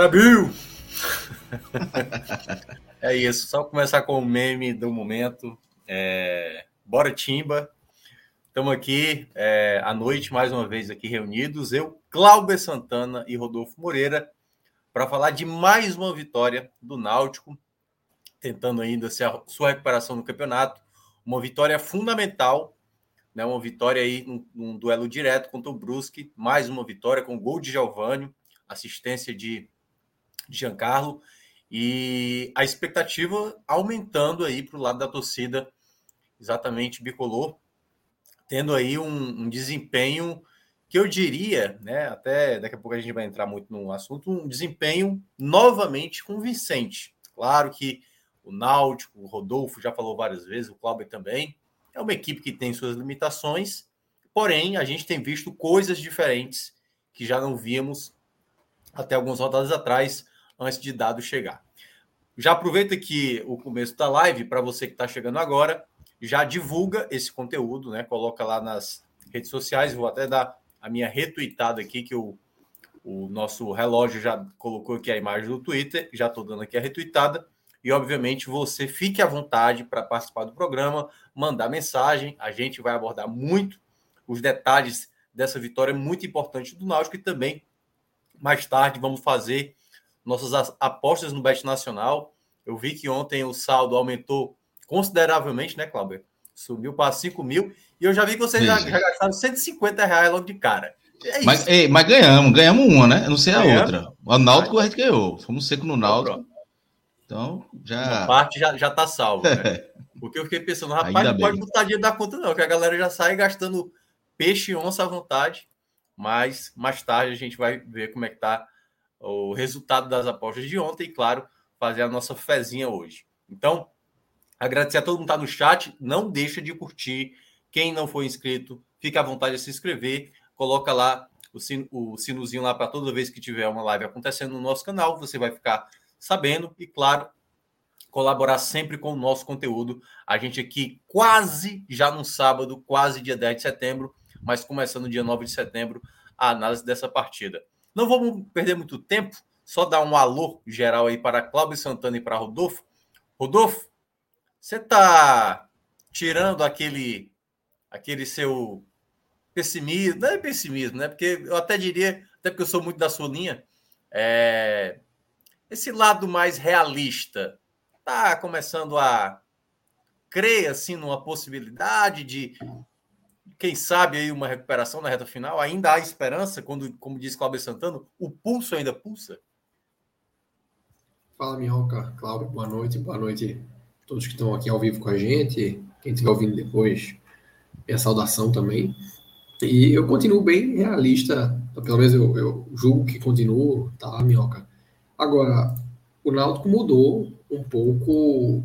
Bora, Bill! é isso, só começar com o meme do momento. É... Bora, Timba! Estamos aqui é, à noite, mais uma vez aqui reunidos, eu, Cláudio Santana e Rodolfo Moreira, para falar de mais uma vitória do Náutico, tentando ainda a sua recuperação no campeonato. Uma vitória fundamental, né? uma vitória aí num, num duelo direto contra o Brusque, mais uma vitória com gol de Giovanni, assistência de Giancarlo e a expectativa aumentando aí para o lado da torcida, exatamente bicolor, tendo aí um, um, desempenho que eu diria, né? Até daqui a pouco a gente vai entrar muito no assunto, um desempenho novamente convincente. Claro que o Náutico, o Rodolfo já falou várias vezes, o Cláudio também, é uma equipe que tem suas limitações, porém a gente tem visto coisas diferentes que já não víamos até algumas rodadas atrás antes de dado chegar. Já aproveita que o começo da live, para você que está chegando agora, já divulga esse conteúdo, né? Coloca lá nas redes sociais. Vou até dar a minha retweetada aqui, que o, o nosso relógio já colocou aqui a imagem do Twitter. Já estou dando aqui a retweetada. E, obviamente, você fique à vontade para participar do programa, mandar mensagem. A gente vai abordar muito os detalhes dessa vitória muito importante do Náutico e também, mais tarde, vamos fazer nossas apostas no Bet Nacional. Eu vi que ontem o saldo aumentou consideravelmente, né, Cláudio? Subiu para 5 mil. E eu já vi que vocês já, já, gastaram 150 reais logo de cara. É mas, ei, mas, ganhamos, ganhamos uma, né? Eu não sei a ganhamos. outra. O Náutico a gente ganhou. Fomos seco no Náutico. Então, já. Uma parte já, já tá salvo, né? Porque eu fiquei pensando, rapaz, Ainda não bem. pode botar dinheiro da conta, não, que a galera já sai gastando peixe e onça à vontade. Mas mais tarde a gente vai ver como é que tá o resultado das apostas de ontem e, claro, fazer a nossa fezinha hoje. Então, agradecer a todo mundo que está no chat. Não deixa de curtir. Quem não for inscrito, fica à vontade de se inscrever. Coloca lá o, sin o sinozinho lá para toda vez que tiver uma live acontecendo no nosso canal. Você vai ficar sabendo e, claro, colaborar sempre com o nosso conteúdo. A gente aqui quase já no sábado, quase dia 10 de setembro, mas começando dia 9 de setembro, a análise dessa partida. Não vamos perder muito tempo, só dar um alô geral aí para Cláudio Santana e para Rodolfo. Rodolfo, você está tirando aquele, aquele seu pessimismo, não é pessimismo, né? Porque eu até diria, até porque eu sou muito da sua linha, é, esse lado mais realista está começando a crer assim numa possibilidade de quem sabe aí uma recuperação na reta final? Ainda há esperança, quando, como diz Cláudio Santana, o pulso ainda pulsa? Fala, Minhoca. Cláudio, boa noite. Boa noite a todos que estão aqui ao vivo com a gente. Quem estiver ouvindo depois, minha saudação também. E eu continuo bem realista, pelo menos eu, eu julgo que continuo, tá, Minhoca? Agora, o Náutico mudou um pouco,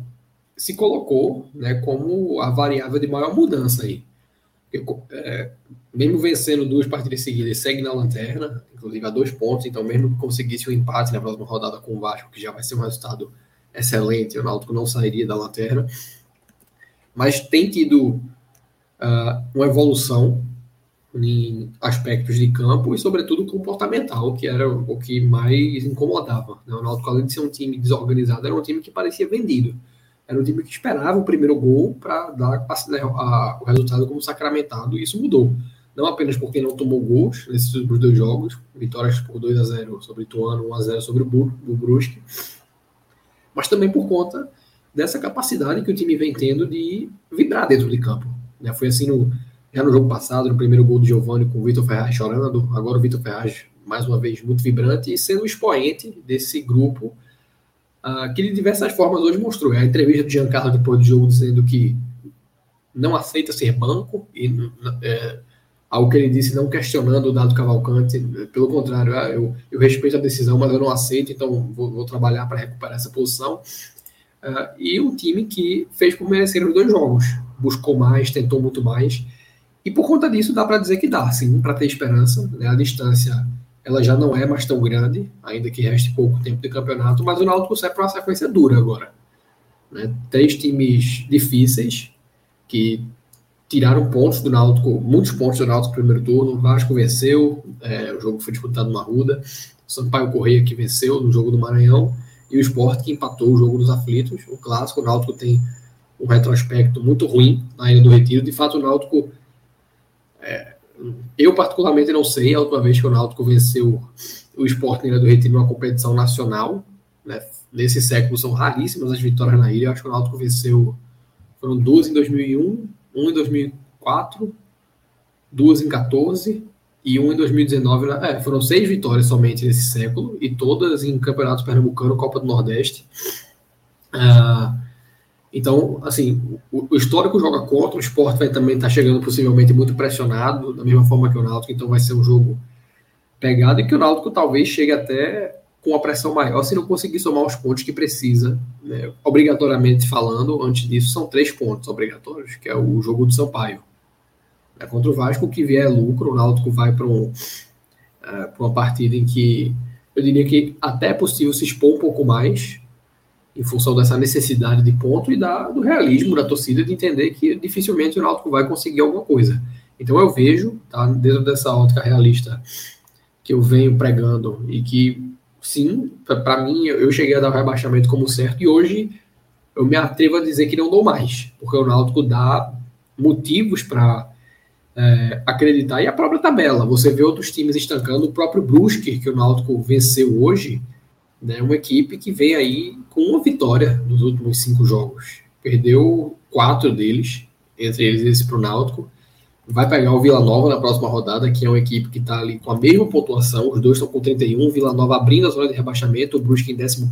se colocou né, como a variável de maior mudança aí é, mesmo vencendo duas partidas seguidas, segue na lanterna, inclusive a dois pontos. Então, mesmo que conseguisse um empate na próxima rodada com o Vasco, que já vai ser um resultado excelente, o Náutico não sairia da lanterna. Mas tem tido uh, uma evolução em aspectos de campo e, sobretudo, comportamental, que era o que mais incomodava. Né? O Náutico, além de ser um time desorganizado, era um time que parecia vendido. Era um time que esperava o primeiro gol para dar a, o resultado como sacramentado, e isso mudou. Não apenas porque não tomou gols nesses dois jogos, vitórias por 2 a 0 sobre o Ituano, 1 a 0 sobre o, Bur, o Brusque, mas também por conta dessa capacidade que o time vem tendo de vibrar dentro de campo. Né? Foi assim no, já no jogo passado, no primeiro gol do Giovanni com o Vitor Ferraz chorando, agora o Vitor Ferraz, mais uma vez, muito vibrante e sendo expoente desse grupo uh, que de diversas formas hoje mostrou. A entrevista do Giancarlo depois do jogo dizendo que não aceita ser banco e é, algo que ele disse não questionando o dado Cavalcante, pelo contrário, ah, eu, eu respeito a decisão, mas eu não aceito, então vou, vou trabalhar para recuperar essa posição. Uh, e um time que fez por merecer os dois jogos, buscou mais, tentou muito mais, e por conta disso dá para dizer que dá, sim, para ter esperança. Né? A distância ela já não é mais tão grande, ainda que reste pouco tempo de campeonato, mas o Náutico sai para uma sequência dura agora. Né? Três times difíceis que tiraram pontos do Náutico, muitos pontos do Náutico no primeiro turno. O Vasco venceu, é, o jogo foi disputado no Arruda. O Sampaio Correia que venceu no jogo do Maranhão e o Sport que empatou o jogo dos aflitos. O clássico, o Náutico tem um retrospecto muito ruim na Ilha do Retiro. De fato, o Náutico é, eu particularmente não sei a última vez que o Náutico venceu o Sport na Ilha do Retiro numa competição nacional. Né? Nesse século são raríssimas as vitórias na ilha. Eu acho que o Náutico venceu foram duas em 2001, um em 2004, duas em 14 e um em 2019. É, foram seis vitórias somente nesse século e todas em campeonatos pernambucano, Copa do Nordeste. Uh, então, assim, o, o, histórico joga contra, o esporte vai também estar tá chegando possivelmente muito pressionado, da mesma forma que o Náutico, então vai ser um jogo pegado e que o Náutico talvez chegue até com a pressão maior se não conseguir somar os pontos que precisa, né? obrigatoriamente falando, antes disso são três pontos obrigatórios, que é o jogo do Sampaio. É contra o Vasco, que vier é lucro, o Náutico vai para um, uh, uma partida em que eu diria que até é possível se expor um pouco mais, em função dessa necessidade de ponto e da, do realismo da torcida de entender que dificilmente o Náutico vai conseguir alguma coisa. Então eu vejo, tá, dentro dessa ótica realista que eu venho pregando e que sim, para mim, eu cheguei a dar o rebaixamento como certo, e hoje eu me atrevo a dizer que não dou mais, porque o Náutico dá motivos para é, acreditar, e a própria tabela, você vê outros times estancando, o próprio Brusque, que o Náutico venceu hoje, né, uma equipe que vem aí com uma vitória nos últimos cinco jogos, perdeu quatro deles, entre eles esse para o Náutico, vai pegar o Vila Nova na próxima rodada, que é uma equipe que está ali com a mesma pontuação, os dois estão com 31, Vila Nova abrindo a zona de rebaixamento, o Brusque em 15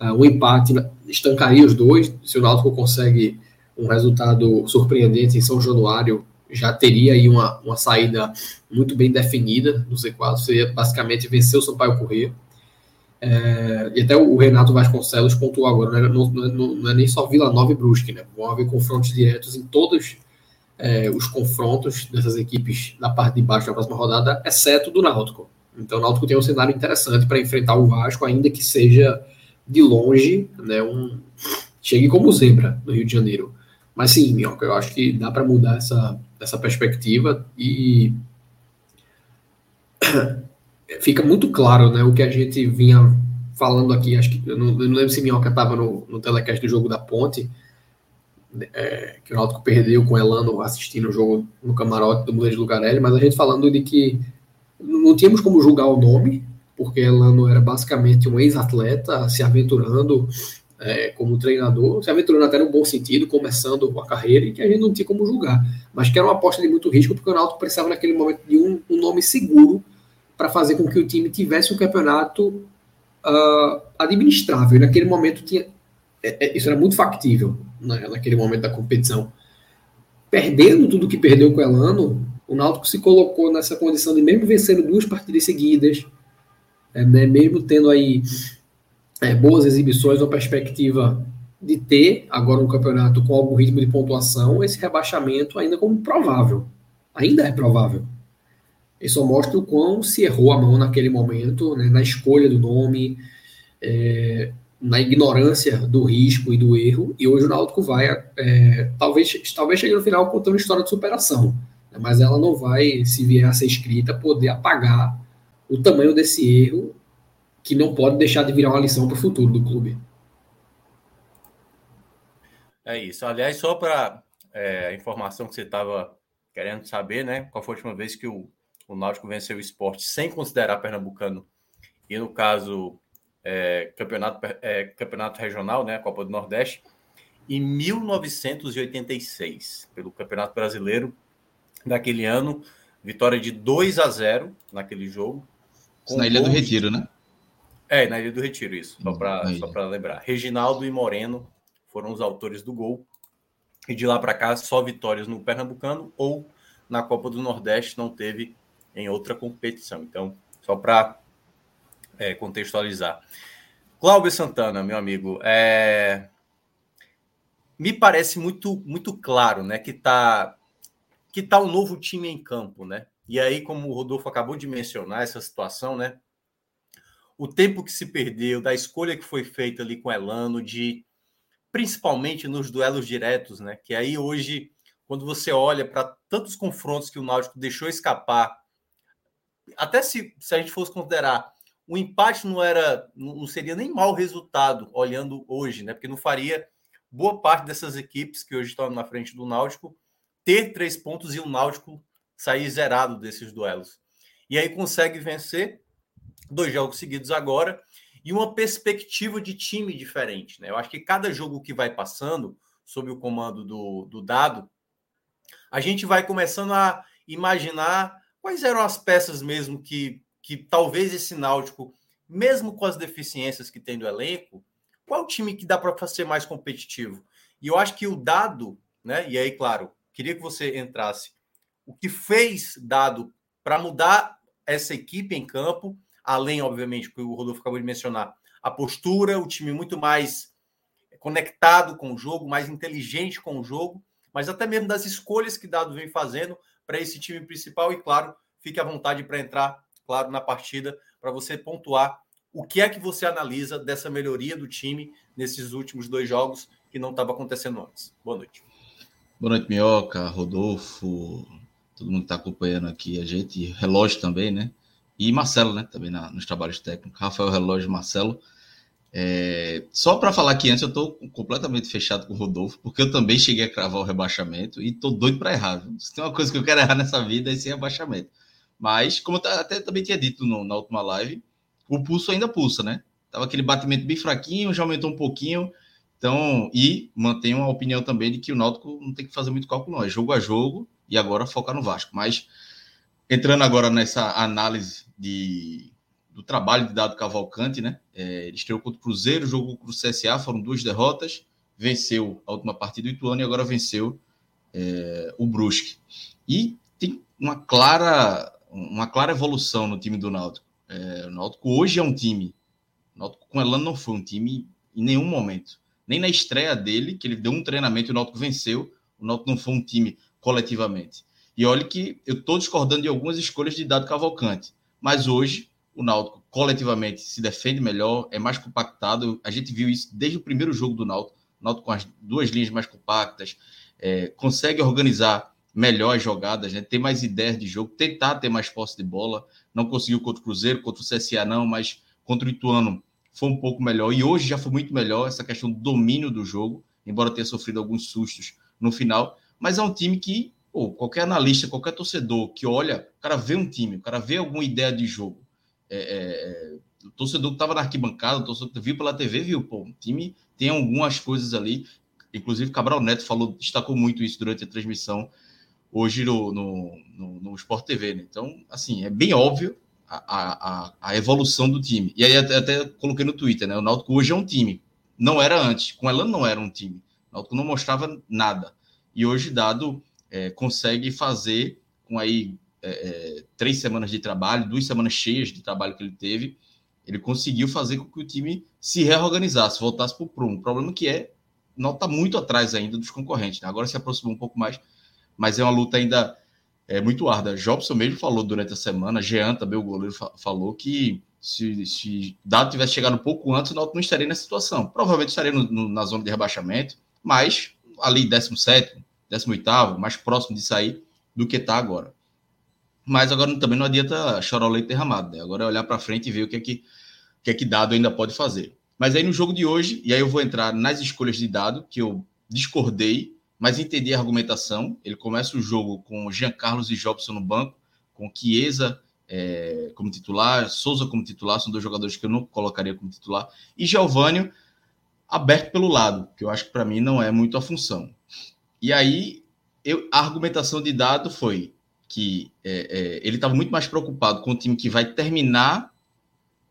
uh, o empate estancaria os dois, se o Náutico consegue um resultado surpreendente em São Januário, já teria aí uma, uma saída muito bem definida no Z4, seria basicamente vencer o Sampaio Corrêa, é, e até o Renato Vasconcelos pontuou agora, né? não, não, não, é nem só Vila Nova e Brusque, né? vão haver confrontos diretos em todos é, os confrontos dessas equipes na parte de baixo da próxima rodada, exceto do Náutico. Então o Náutico tem um cenário interessante para enfrentar o Vasco, ainda que seja de longe, né, um, chegue como zebra no Rio de Janeiro. Mas sim, Minhoca, eu acho que dá para mudar essa, essa perspectiva e fica muito claro né, o que a gente vinha falando aqui. Acho que eu não, eu não lembro se Minhoca estava no, no telecast do jogo da Ponte, é, que o Náutico perdeu com o Elano assistindo o jogo no camarote do Mulher de Lugarelli, mas a gente falando de que não tínhamos como julgar o nome, porque Elano era basicamente um ex-atleta se aventurando é, como treinador, se aventurando até no bom sentido, começando a carreira, e que a gente não tinha como julgar, mas que era uma aposta de muito risco, porque o Náutico precisava naquele momento de um, um nome seguro para fazer com que o time tivesse um campeonato uh, administrável. E naquele momento tinha, é, é, isso era muito factível né, naquele momento da competição. Perdendo tudo que perdeu com o Elano, o Náutico se colocou nessa condição de mesmo vencendo duas partidas seguidas, é, né, mesmo tendo aí é, boas exibições, uma perspectiva de ter agora um campeonato com algum ritmo de pontuação, esse rebaixamento ainda como provável. Ainda é provável. Ele só mostra o quão se errou a mão naquele momento, né, na escolha do nome, é, na ignorância do risco e do erro, e hoje o Náutico vai, é, talvez, talvez chegue no final contando uma história de superação, né, mas ela não vai, se vier a ser escrita, poder apagar o tamanho desse erro, que não pode deixar de virar uma lição para o futuro do clube. É isso. Aliás, só para é, a informação que você estava querendo saber, né? Qual foi a última vez que o, o Náutico venceu o esporte sem considerar Pernambucano? E no caso, é, campeonato, é, campeonato regional, né, a Copa do Nordeste, em 1986, pelo Campeonato Brasileiro, daquele ano. Vitória de 2 a 0 naquele jogo. Na Ilha do Retiro, né? É, na Ilha do Retiro, isso. Só para lembrar. Reginaldo e Moreno foram os autores do gol. E de lá para cá, só vitórias no Pernambucano ou na Copa do Nordeste, não teve em outra competição. Então, só para é, contextualizar. Cláudio Santana, meu amigo, é... me parece muito, muito claro né, que está que tá um novo time em campo. Né? E aí, como o Rodolfo acabou de mencionar essa situação, né? o tempo que se perdeu, da escolha que foi feita ali com Elano, de principalmente nos duelos diretos, né? Que aí hoje, quando você olha para tantos confrontos que o Náutico deixou escapar, até se, se a gente fosse considerar o empate não era, não seria nem mau resultado olhando hoje, né? Porque não faria boa parte dessas equipes que hoje estão na frente do Náutico ter três pontos e o Náutico sair zerado desses duelos. E aí consegue vencer dois jogos seguidos agora e uma perspectiva de time diferente. Né? Eu acho que cada jogo que vai passando, sob o comando do, do Dado, a gente vai começando a imaginar quais eram as peças mesmo que, que talvez esse Náutico, mesmo com as deficiências que tem do elenco, qual time que dá para ser mais competitivo? E eu acho que o Dado, né? E aí, claro, queria que você entrasse. O que fez Dado para mudar essa equipe em campo além, obviamente, que o Rodolfo acabou de mencionar, a postura, o time muito mais conectado com o jogo, mais inteligente com o jogo, mas até mesmo das escolhas que Dado vem fazendo para esse time principal. E, claro, fique à vontade para entrar, claro, na partida, para você pontuar o que é que você analisa dessa melhoria do time nesses últimos dois jogos que não estava acontecendo antes. Boa noite. Boa noite, Minhoca, Rodolfo, todo mundo que está acompanhando aqui a gente, relógio também, né? e Marcelo, né? Também na, nos trabalhos técnicos, Rafael Relógio Marcelo. É, só para falar que antes eu estou completamente fechado com o Rodolfo, porque eu também cheguei a cravar o rebaixamento e estou doido para errar. Se tem uma coisa que eu quero errar nessa vida é esse rebaixamento. Mas, como eu até também tinha dito no, na última live, o pulso ainda pulsa, né? Tava aquele batimento bem fraquinho, já aumentou um pouquinho. Então, e mantenho a opinião também de que o Náutico não tem que fazer muito cálculo, não. É jogo a jogo e agora focar no Vasco. Mas entrando agora nessa análise de, do trabalho de Dado Cavalcante, né? É, ele estreou contra o Cruzeiro, jogou contra o CSA, foram duas derrotas, venceu a última partida do Ituano e agora venceu é, o Brusque. E tem uma clara, uma clara evolução no time do Náutico. É, o Náutico hoje é um time, o Náutico com Elano não foi um time em nenhum momento. Nem na estreia dele, que ele deu um treinamento e o Náutico venceu, o Náutico não foi um time coletivamente. E olha que eu estou discordando de algumas escolhas de Dado Cavalcante, mas hoje o Náutico coletivamente se defende melhor, é mais compactado. A gente viu isso desde o primeiro jogo do Náutico, o Náutico com as duas linhas mais compactas, é, consegue organizar melhor as jogadas, né? ter mais ideias de jogo, tentar ter mais posse de bola. Não conseguiu contra o Cruzeiro, contra o CSA não, mas contra o Ituano foi um pouco melhor. E hoje já foi muito melhor essa questão do domínio do jogo, embora tenha sofrido alguns sustos no final. Mas é um time que Pô, qualquer analista, qualquer torcedor que olha, o cara vê um time, o cara vê alguma ideia de jogo. É, é, é o torcedor que estava na arquibancada, o torcedor que viu pela TV, viu, pô, o time tem algumas coisas ali. Inclusive, Cabral Neto falou, destacou muito isso durante a transmissão hoje no, no, no, no Sport TV. Né? Então, assim, é bem óbvio a, a, a evolução do time. E aí até, até, coloquei no Twitter, né? O Náutico hoje é um time. Não era antes. Com ela não era um time. O Náutico não mostrava nada. E hoje, dado é, consegue fazer com aí é, é, três semanas de trabalho, duas semanas cheias de trabalho que ele teve, ele conseguiu fazer com que o time se reorganizasse, voltasse para o prumo. O problema que é, não está muito atrás ainda dos concorrentes. Né? Agora se aproximou um pouco mais, mas é uma luta ainda é, muito árdua. Jobson mesmo falou durante a semana, Jean também, o goleiro, fa falou que se, se Dado tivesse chegado um pouco antes, o Náutico não estaria nessa situação. Provavelmente estaria no, no, na zona de rebaixamento, mas ali 17, 18º, mais próximo de sair do que está agora. Mas agora também não adianta chorar o leite derramado, né? Agora é olhar para frente e ver o que é que, o que é que dado ainda pode fazer. Mas aí no jogo de hoje, e aí eu vou entrar nas escolhas de dado, que eu discordei, mas entendi a argumentação. Ele começa o jogo com Jean Carlos e Jobson no banco, com Chiesa é, como titular, Souza como titular, são dois jogadores que eu não colocaria como titular, e Giovânio aberto pelo lado, que eu acho que para mim não é muito a função. E aí eu, a argumentação de dado foi que é, é, ele estava muito mais preocupado com o time que vai terminar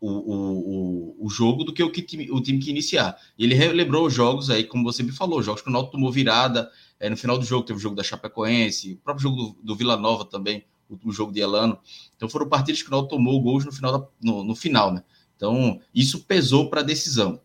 o, o, o, jogo do que o, que time, o time que iniciar. Ele relembrou os jogos aí, como você me falou, jogos que o Náutico tomou virada, é, no final do jogo teve o jogo da Chapecoense, o próprio jogo do, do Vila Nova também, o último jogo de Elano. Então foram partidas que o Náutico tomou gols no final, da, no, no final, né? Então isso pesou para a decisão.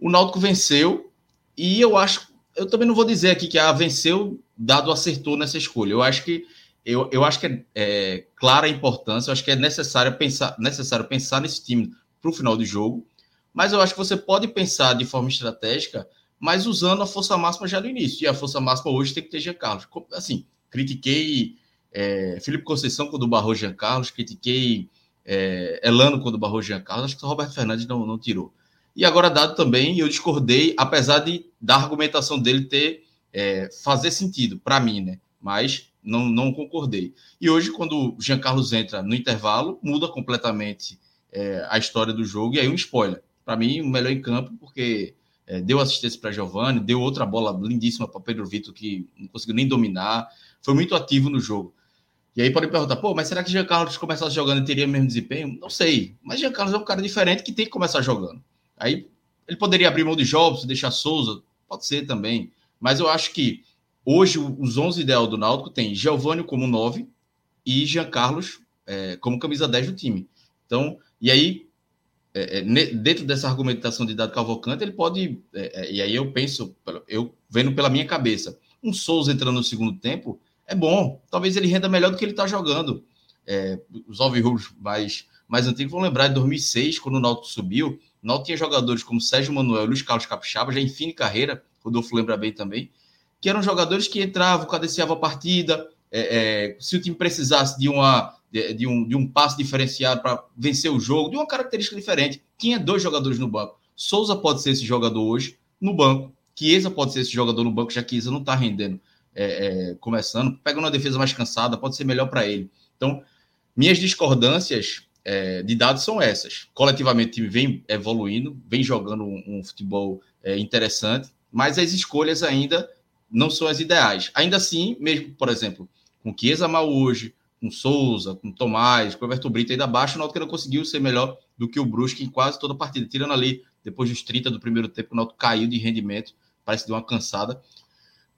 O Náutico venceu e eu acho, eu também não vou dizer aqui que a ah, venceu dado acertou nessa escolha. Eu acho que eu, eu acho que é, é clara a importância, eu acho que é necessário pensar, necessário pensar nesse time para o final do jogo, mas eu acho que você pode pensar de forma estratégica, mas usando a força máxima já no início. E a força máxima hoje tem que ter Jean Carlos. Assim, critiquei é, Felipe Conceição quando barrou Jean Carlos, critiquei é, Elano quando barrou Jean Carlos, acho que o Roberto Fernandes não, não tirou. E agora dado também, eu discordei, apesar de da argumentação dele ter é, fazer sentido para mim, né? Mas não, não concordei. E hoje, quando o Jean Carlos entra no intervalo, muda completamente é, a história do jogo. E aí, um spoiler. Para mim, o melhor em campo, porque é, deu assistência para Giovanni, deu outra bola lindíssima para Pedro Vitor, que não conseguiu nem dominar. Foi muito ativo no jogo. E aí podem perguntar, pô, mas será que Jean Carlos começasse jogando e teria o mesmo desempenho? Não sei. Mas Jean Carlos é um cara diferente que tem que começar jogando. Aí ele poderia abrir mão de Jobs, deixar Souza, pode ser também. Mas eu acho que Hoje, os 11 ideal do Náutico tem Giovanni como 9 e Jean Carlos é, como camisa 10 do time. Então, e aí, é, é dentro dessa argumentação de Dado Cavalcante, ele pode. É, é, e aí eu penso, eu vendo pela minha cabeça, um Souza entrando no segundo tempo é bom. Talvez ele renda melhor do que ele está jogando. É, os Alvirrubos mais, mais antigos vão lembrar de 2006, quando o Náutico subiu. O Náutico tinha jogadores como Sérgio Manuel Luiz Carlos Capixaba, já em fim de carreira. Rodolfo lembra bem também que eram jogadores que entravam, cadenciavam a partida, é, é, se o time precisasse de, uma, de, de, um, de um diferenciado para vencer o jogo, de uma característica diferente, tinha dois jogadores no banco. Souza pode ser esse jogador hoje no banco, Chiesa pode ser esse jogador no banco, já que Chiesa não está rendendo, é, é, começando, pegando uma defesa mais cansada, pode ser melhor para ele. Então, minhas discordâncias é, de dados são essas. Coletivamente, o time vem evoluindo, vem jogando um, um futebol é, interessante, mas as escolhas ainda não são as ideais. Ainda assim, mesmo, por exemplo, com Chiesa mal hoje, com Souza, com Tomás, com Everton Brito ainda abaixo, o Náutico não conseguiu ser melhor do que o Brusque em quase toda a partida. Tirando ali, depois dos 30 do primeiro tempo, o Náutico caiu de rendimento, parece que deu uma cansada.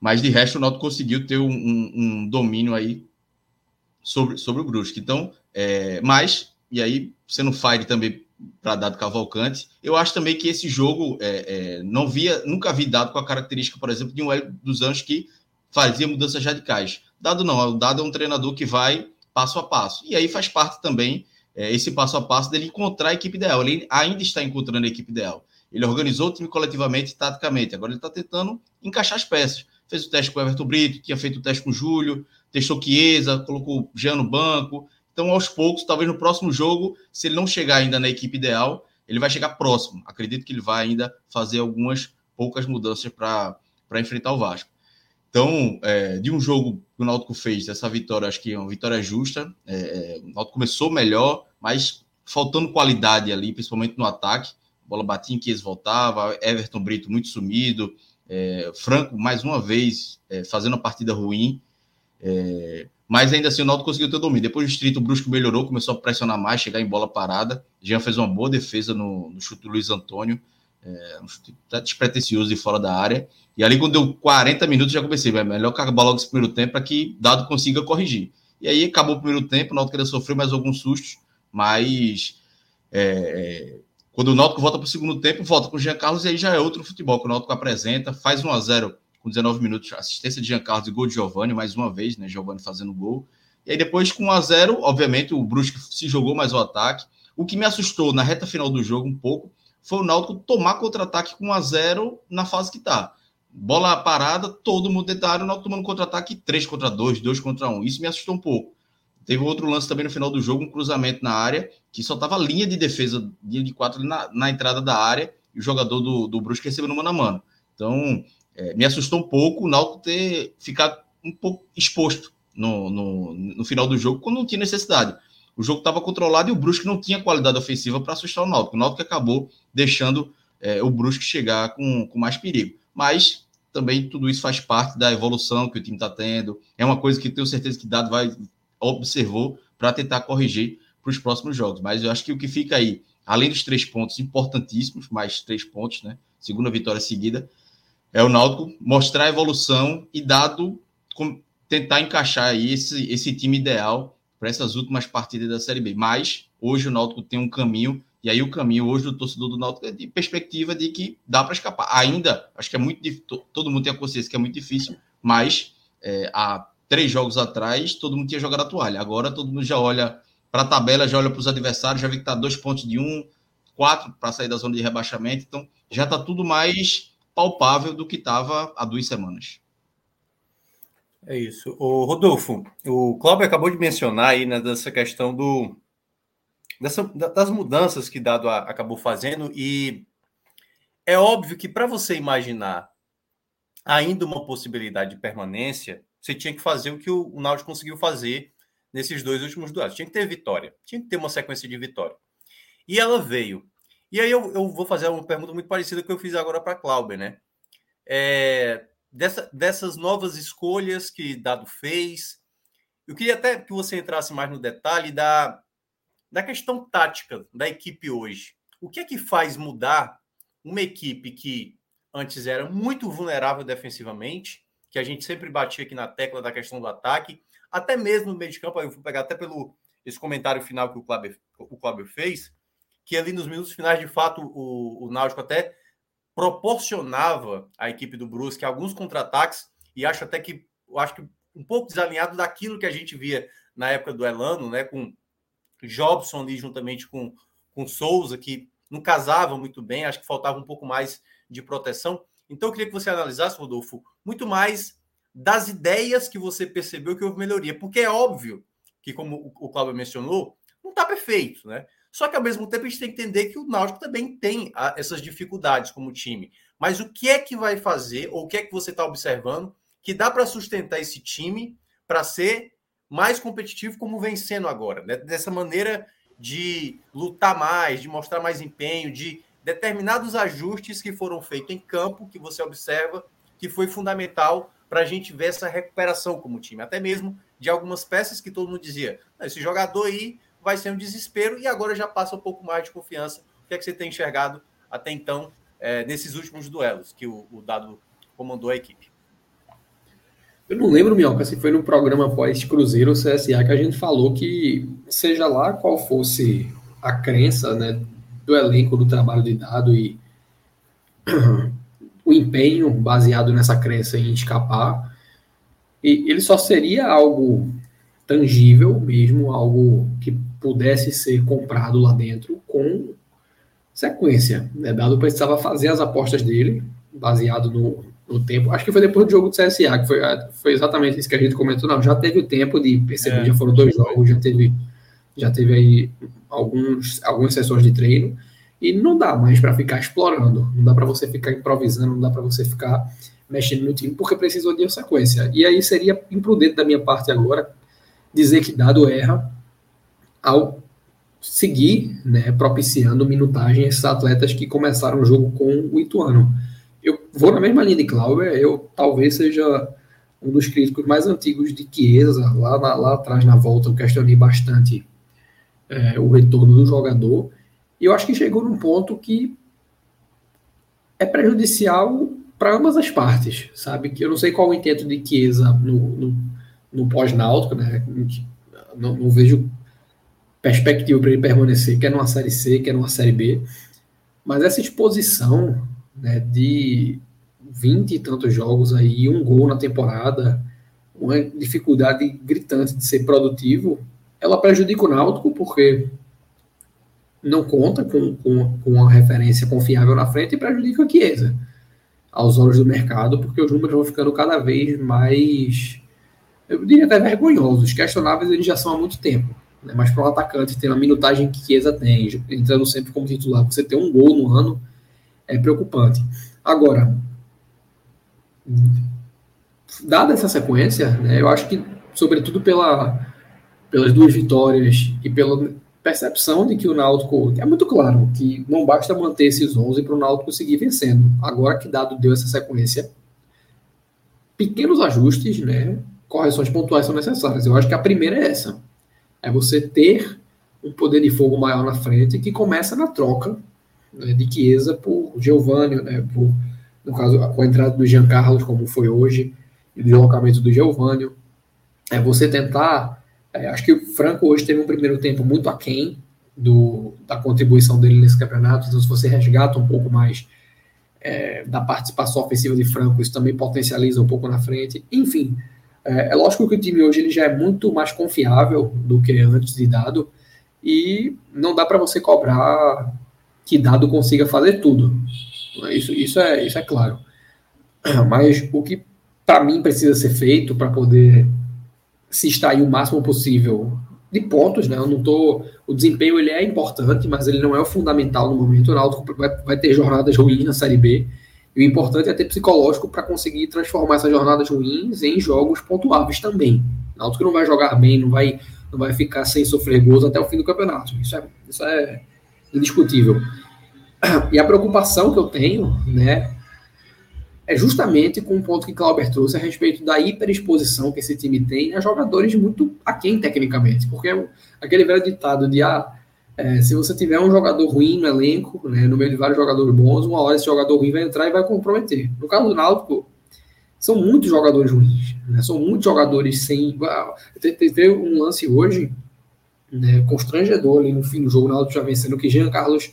Mas de resto, o Náutico conseguiu ter um, um, um domínio aí sobre, sobre o Brusque. Então, é, mas, e aí, sendo Fire também para dado Cavalcante. Eu acho também que esse jogo é, é, não via, nunca vi dado com a característica, por exemplo, de um Hélio dos Anjos que fazia mudanças radicais. Dado não, o Dado é um treinador que vai passo a passo. E aí faz parte também é, esse passo a passo dele encontrar a equipe ideal. Ele ainda está encontrando a equipe ideal. Ele organizou o time coletivamente e taticamente. Agora ele está tentando encaixar as peças. Fez o teste com o Everton Brito, tinha feito o teste com o Júlio, testou Chiesa, colocou o Jean no banco, então, aos poucos, talvez no próximo jogo, se ele não chegar ainda na equipe ideal, ele vai chegar próximo. Acredito que ele vai ainda fazer algumas poucas mudanças para enfrentar o Vasco. Então, é, de um jogo que o Náutico fez, essa vitória, acho que é uma vitória justa. É, é o Náutico começou melhor, mas faltando qualidade ali, principalmente no ataque. A bola batia em que eles voltava, Everton Brito muito sumido, é, Franco mais uma vez é, fazendo uma partida ruim. É, mas ainda assim o Náutico conseguiu ter domínio. Depois o Distrito o Brusco melhorou, começou a pressionar mais, chegar em bola parada. Jean fez uma boa defesa no, no chute do Luiz Antônio, é, um chute despretensioso de fora da área. E ali, quando deu 40 minutos, já comecei, é melhor acabar logo esse primeiro tempo para que Dado consiga corrigir. E aí acabou o primeiro tempo, o Náutico ainda sofreu mais alguns sustos, mas é, é quando o Náutico volta para o segundo tempo, volta com o Jean Carlos e aí já é outro futebol que o Náutico apresenta, faz 1 a 0 com 19 minutos, assistência de Giancarlo e gol de Giovanni, mais uma vez, né? Giovanni fazendo gol. E aí depois, com 1 a 0 obviamente, o Brusque se jogou mais o ataque. O que me assustou na reta final do jogo um pouco foi o Náutico tomar contra-ataque com 1 a 0 na fase que está. Bola parada, todo mundo dentro da área, o Náutico tomando contra-ataque 3 contra 2, 2 contra 1. Isso me assustou um pouco. Teve outro lance também no final do jogo, um cruzamento na área, que só tava linha de defesa, linha de quatro na, na entrada da área, e o jogador do, do Brusque recebendo mano a mano. Então, é, me assustou um pouco o Náutico ter ficado um pouco exposto no, no, no final do jogo, quando não tinha necessidade. O jogo estava controlado e o Brusque não tinha qualidade ofensiva para assustar o Náutico. O Náutico acabou deixando é, o Brusque chegar com, com mais perigo. Mas também tudo isso faz parte da evolução que o time está tendo. É uma coisa que tenho certeza que Dado vai observou para tentar corrigir para os próximos jogos. Mas eu acho que o que fica aí, além dos três pontos importantíssimos, mais três pontos, né? Segunda vitória seguida, é o Náutico mostrar a evolução e dado tentar encaixar aí esse, esse time ideal para essas últimas partidas da Série B. Mas hoje o Náutico tem um caminho e aí o caminho hoje do torcedor do Náutico é de perspectiva de que dá para escapar. Ainda, acho que é muito difícil, todo mundo tem a consciência que é muito difícil, mas é, há três jogos atrás todo mundo tinha jogado a toalha. Agora todo mundo já olha para a tabela, já olha para os adversários, já vê que está dois pontos de um, quatro para sair da zona de rebaixamento. Então já está tudo mais palpável do que estava há duas semanas. É isso. O Rodolfo, o Cláudio acabou de mencionar aí né, dessa questão do dessa, das mudanças que Dado acabou fazendo, e é óbvio que para você imaginar ainda uma possibilidade de permanência, você tinha que fazer o que o, Náutico conseguiu fazer nesses dois últimos duelos. Tinha que ter vitória, tinha que ter uma sequência de vitória. E ela veio. E aí eu, eu vou fazer uma pergunta muito parecida que eu fiz agora para a Cláudia, né? É, dessa, dessas novas escolhas que Dado fez, eu queria até que você entrasse mais no detalhe da, da questão tática da equipe hoje. O que é que faz mudar uma equipe que antes era muito vulnerável defensivamente, que a gente sempre batia aqui na tecla da questão do ataque, até mesmo no meio de campo, eu vou pegar até pelo esse comentário final que o Kleber, o Kleber fez, que ali nos minutos finais, de fato, o, o Náutico até proporcionava à equipe do Brusque alguns contra-ataques, e acho até que, acho que um pouco desalinhado daquilo que a gente via na época do Elano, né, com Jobson ali juntamente com, com Souza, que não casava muito bem, acho que faltava um pouco mais de proteção. Então eu queria que você analisasse, Rodolfo, muito mais das ideias que você percebeu que houve melhoria, porque é óbvio que, como o Cláudio mencionou, não está perfeito, né? Só que ao mesmo tempo a gente tem que entender que o Náutico também tem essas dificuldades como time. Mas o que é que vai fazer, ou o que é que você está observando, que dá para sustentar esse time para ser mais competitivo como vem sendo agora, né? dessa maneira de lutar mais, de mostrar mais empenho, de determinados ajustes que foram feitos em campo, que você observa que foi fundamental para a gente ver essa recuperação como time, até mesmo de algumas peças que todo mundo dizia, esse jogador aí vai ser um desespero e agora já passa um pouco mais de confiança. O que é que você tem enxergado até então é, nesses últimos duelos que o, o Dado comandou a equipe? Eu não lembro, Minhoca, se foi no programa pós-Cruzeiro ou CSA que a gente falou que, seja lá qual fosse a crença né, do elenco do trabalho de dado e o empenho baseado nessa crença em escapar, e ele só seria algo tangível mesmo, algo que pudesse ser comprado lá dentro com sequência. Né? Dado precisava fazer as apostas dele, baseado no, no tempo. Acho que foi depois do jogo do CSA, que foi, foi exatamente isso que a gente comentou. Não, já teve o tempo de perceber, é. já foram dois jogos, já teve, já teve aí alguns, algumas sessões de treino. E não dá mais para ficar explorando, não dá para você ficar improvisando, não dá para você ficar mexendo no time, porque precisou de uma sequência. E aí seria imprudente da minha parte agora dizer que dado erra ao seguir né, propiciando minutagem esses atletas que começaram o jogo com o Ituano eu vou na mesma linha de Clauber, eu talvez seja um dos críticos mais antigos de Chiesa, lá, lá, lá atrás na volta eu questionei bastante é, o retorno do jogador, e eu acho que chegou num ponto que é prejudicial para ambas as partes, sabe? Que eu não sei qual o intento de Chiesa no, no, no pós-náutico, né? Não, não vejo perspectiva para ele permanecer, quer numa Série C, quer numa Série B, mas essa exposição né, de vinte e tantos jogos aí, um gol na temporada, uma dificuldade gritante de ser produtivo, ela prejudica o Náutico porque não conta com, com, com uma referência confiável na frente e prejudica a Chiesa aos olhos do mercado, porque os números vão ficando cada vez mais, eu diria até vergonhosos, questionáveis eles já são há muito tempo. Né? Mas para um atacante ter a minutagem que Chiesa tem, entrando sempre como titular, você ter um gol no ano, é preocupante. Agora, dada essa sequência, né, eu acho que, sobretudo pela, pelas duas vitórias e pela percepção de que o Náutico é muito claro que não basta manter esses 11 para o Náutico seguir vencendo. Agora que dado deu essa sequência, pequenos ajustes, né, correções pontuais são necessárias. Eu acho que a primeira é essa. É você ter um poder de fogo maior na frente que começa na troca né, de Chiesa por Giovanni, né, por, no caso, com a entrada do Jean Carlos, como foi hoje, e o deslocamento do Giovanni. É você tentar. É, acho que o Franco hoje teve um primeiro tempo muito aquém do, da contribuição dele nesse campeonato, então se você resgata um pouco mais é, da participação ofensiva de Franco, isso também potencializa um pouco na frente. Enfim, é, é, lógico que o time hoje ele já é muito mais confiável do que antes de dado, e não dá para você cobrar que dado consiga fazer tudo. Isso, isso, é, isso é claro. Mas o que para mim precisa ser feito para poder se extrair o máximo possível de pontos, né? Eu não tô, o desempenho ele é importante, mas ele não é o fundamental no momento. O Náutico vai, vai ter jornadas ruins na Série B. E o importante é ter psicológico para conseguir transformar essas jornadas ruins em jogos pontuáveis também. Náutico não vai jogar bem, não vai, não vai ficar sem sofrer gols até o fim do campeonato. Isso é, isso é indiscutível. E a preocupação que eu tenho, né, é justamente com o ponto que Clauber trouxe a respeito da hiperexposição que esse time tem a jogadores muito aquém tecnicamente, porque é aquele velho ditado de ah, é, se você tiver um jogador ruim no elenco, né, no meio de vários jogadores bons, uma hora esse jogador ruim vai entrar e vai comprometer. No caso do Náutico, são muitos jogadores ruins, né, são muitos jogadores sem... Teve um lance hoje né, constrangedor ali no fim do jogo, o Náutico já vencendo, que Jean Carlos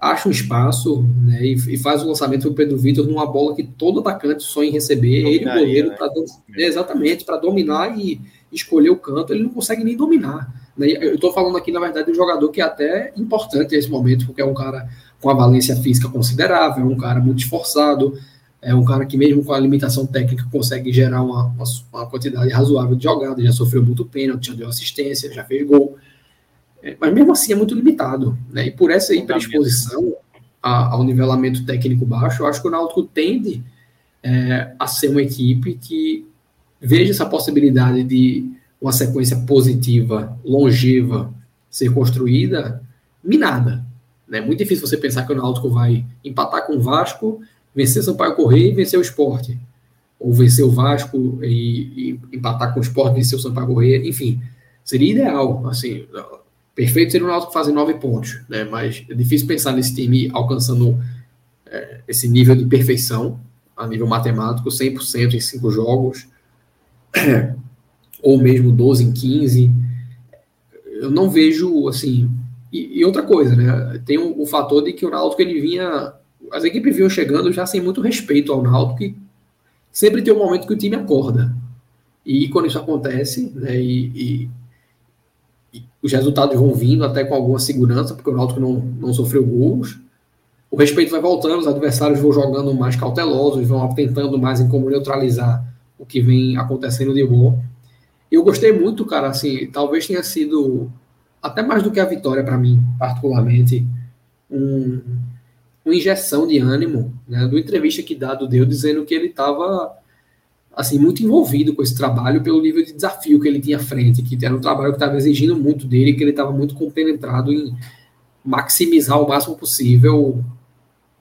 acha um espaço né, e, e, faz o lançamento para Pedro Vitor numa bola que todo atacante sonha em receber. ele, o goleiro, né? pra, exatamente, para dominar e escolher o canto, ele não consegue nem dominar. Né? Eu estou falando aqui, na verdade, de um jogador que é até importante nesse momento, porque é um cara com a valência física considerável, é um cara muito esforçado, é um cara que, mesmo com a limitação técnica, consegue gerar uma, uma, uma quantidade razoável de jogadas, já sofreu muito pênalti, já deu assistência, já fez gol. É, mas mesmo assim é muito limitado. Né? E por essa hiperexposição ao nivelamento técnico baixo, eu acho que o Náutico tende é, a ser uma equipe que veja essa possibilidade de uma sequência positiva, longeva, ser construída, minada. É né? muito difícil você pensar que o Náutico vai empatar com o Vasco, vencer Sampaio Correia e vencer o esporte. Ou vencer o Vasco e, e empatar com o esporte, vencer o Sampaio Correia, enfim. Seria ideal, assim, Perfeito seria o Náutico fazer nove pontos, né? Mas é difícil pensar nesse time alcançando é, esse nível de perfeição a nível matemático, 100% em cinco jogos, ou mesmo 12 em 15. Eu não vejo, assim... E, e outra coisa, né? Tem o, o, fator de que o Náutico, ele vinha... As equipes vinham chegando já sem muito respeito ao Náutico e sempre tem um momento que o time acorda. E quando isso acontece, né, e, e os resultados vão vindo até com alguma segurança, porque o Náutico não, não sofreu gols. O respeito vai voltando, os adversários vão jogando mais cautelosos, vão tentando mais em como neutralizar o que vem acontecendo de bom. Eu gostei muito, cara, assim, talvez tenha sido até mais do que a vitória para mim, particularmente, um, uma injeção de ânimo, né, do entrevista que Dado deu dizendo que ele estava assim, muito envolvido com esse trabalho pelo nível de desafio que ele tinha à frente, que era um trabalho que estava exigindo muito dele, que ele estava muito compenetrado em maximizar o máximo possível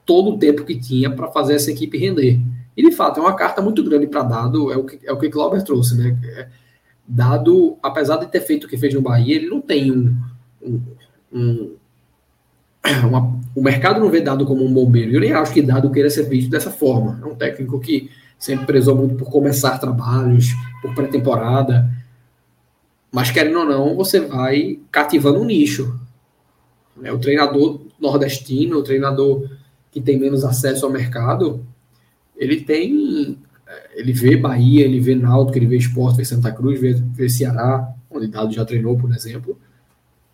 todo o tempo que tinha para fazer essa equipe render. E de fato é uma carta muito grande para Dado, é o que é o que Glauber trouxe, né? É, dado, apesar de ter feito o que fez no Bahia, ele não tem um, um, um uma, o mercado não vê Dado como um bombeiro. Eu nem acho que Dado queira ser visto dessa forma. É um técnico que sempre prezou muito por começar trabalhos, por pré-temporada. Mas, querendo ou não, você vai cativando um nicho. Né? O treinador nordestino, o treinador que tem menos acesso ao mercado, ele tem. Ele vê Bahia, ele vê Náutico, ele vê Esporte, vê Santa Cruz, vê, vê Ceará, onde Dado já treinou, por exemplo.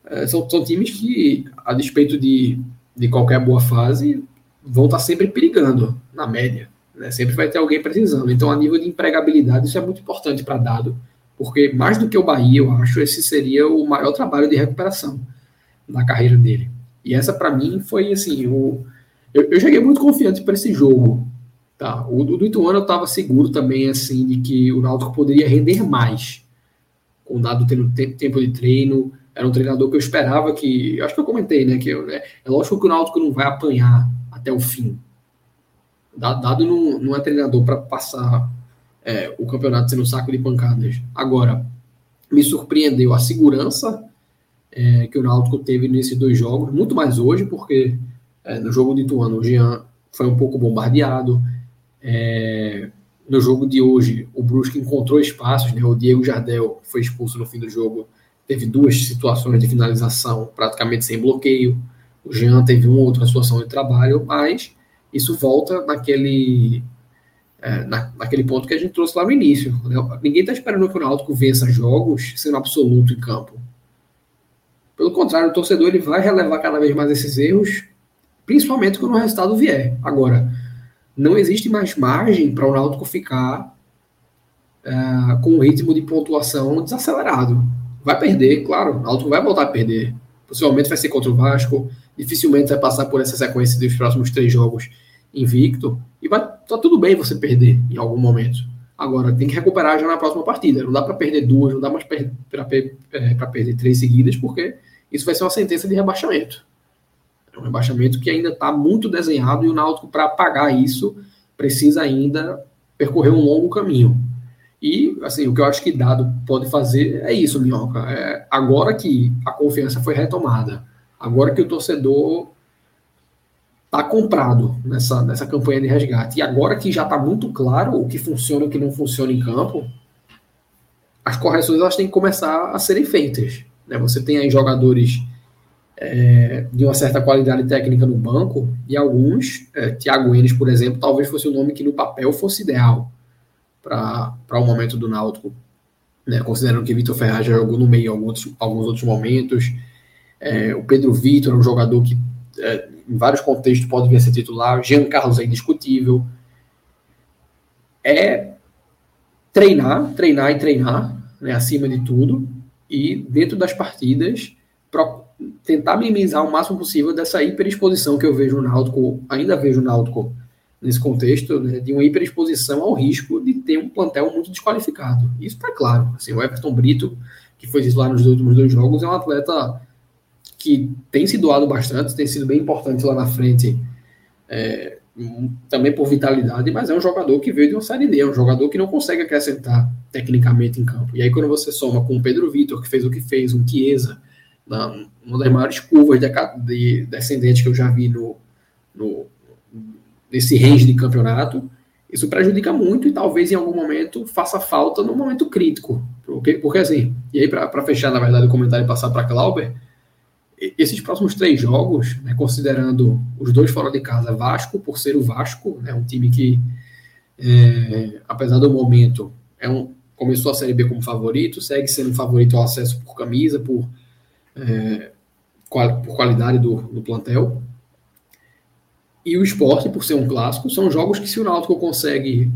É, são, são times que, a despeito de, de qualquer boa fase, vão estar sempre perigando, na média. Né? Sempre vai ter alguém precisando. Então, a nível de empregabilidade, isso é muito importante para dado, porque mais do que o Bahia, eu acho, esse seria o maior trabalho de recuperação na carreira dele. E essa, para mim, foi assim: o, eu, eu cheguei muito confiante para esse jogo. Tá? O, o do Ituano eu estava seguro também, assim, de que o Náutico poderia render mais, com dado tendo tempo de treino. Era um treinador que eu esperava que. Acho que eu comentei, né? Que eu, é, é lógico que o Náutico não vai apanhar até o fim. Dado não, não é treinador para passar é, o campeonato sendo um saco de pancadas. Agora, me surpreendeu a segurança é, que o Náutico teve nesses dois jogos, muito mais hoje, porque é, no jogo de Ituano o Jean foi um pouco bombardeado. É, no jogo de hoje, o Brusque encontrou espaços, né? o Diego Jardel foi expulso no fim do jogo, teve duas situações de finalização praticamente sem bloqueio. O Jean teve uma outra situação de trabalho, mas isso volta naquele é, na, naquele ponto que a gente trouxe lá no início. Né? Ninguém está esperando que o Náutico vença jogos sendo absoluto em campo. Pelo contrário, o torcedor ele vai relevar cada vez mais esses erros, principalmente quando o resultado vier. Agora, não existe mais margem para o Náutico ficar é, com um ritmo de pontuação desacelerado. Vai perder, claro, o Náutico vai voltar a perder. Possivelmente vai ser contra o Vasco, dificilmente vai passar por essa sequência dos próximos três jogos invicto, e vai tá tudo bem você perder em algum momento. Agora, tem que recuperar já na próxima partida. Não dá para perder duas, não dá mais para é, perder três seguidas, porque isso vai ser uma sentença de rebaixamento. É um rebaixamento que ainda está muito desenhado e o Náutico, para pagar isso, precisa ainda percorrer um longo caminho. E, assim, o que eu acho que Dado pode fazer é isso, Minhoca. É, agora que a confiança foi retomada, agora que o torcedor está comprado nessa, nessa campanha de resgate. E agora que já está muito claro o que funciona e o que não funciona em campo, as correções elas têm que começar a serem feitas. Né? Você tem aí jogadores é, de uma certa qualidade técnica no banco e alguns, é, Thiago Enes, por exemplo, talvez fosse o nome que no papel fosse ideal para o momento do Náutico, né? considerando que Vitor Ferraz já jogou no meio em alguns, alguns outros momentos. É, o Pedro Vitor é um jogador que é, em vários contextos pode vir a ser titular. Jean Carlos é indiscutível. É treinar, treinar e treinar, né, acima de tudo, e dentro das partidas tentar minimizar o máximo possível dessa hiperexposição que eu vejo no Náutico, ainda vejo no Náutico nesse contexto, né, de uma hiperexposição ao risco de ter um plantel muito desqualificado. Isso está claro. Assim, o Everton Brito, que foi titular nos últimos dois jogos, é um atleta que tem se doado bastante, tem sido bem importante lá na frente, é, também por vitalidade, mas é um jogador que veio de uma série D, é um jogador que não consegue acrescentar tecnicamente em campo. E aí, quando você soma com o Pedro Vitor, que fez o que fez, um Chiesa, na, uma das maiores curvas de, de descendente que eu já vi no, no, nesse range de campeonato, isso prejudica muito e talvez em algum momento faça falta no momento crítico. Porque, porque assim, e aí para fechar, na verdade, o comentário e passar para Clauber, esses próximos três jogos, né, considerando os dois fora de casa, Vasco, por ser o Vasco, né, um time que, é, apesar do momento, é um, começou a Série B como favorito, segue sendo favorito ao acesso por camisa, por, é, qual, por qualidade do, do plantel. E o esporte, por ser um clássico, são jogos que se o Náutico consegue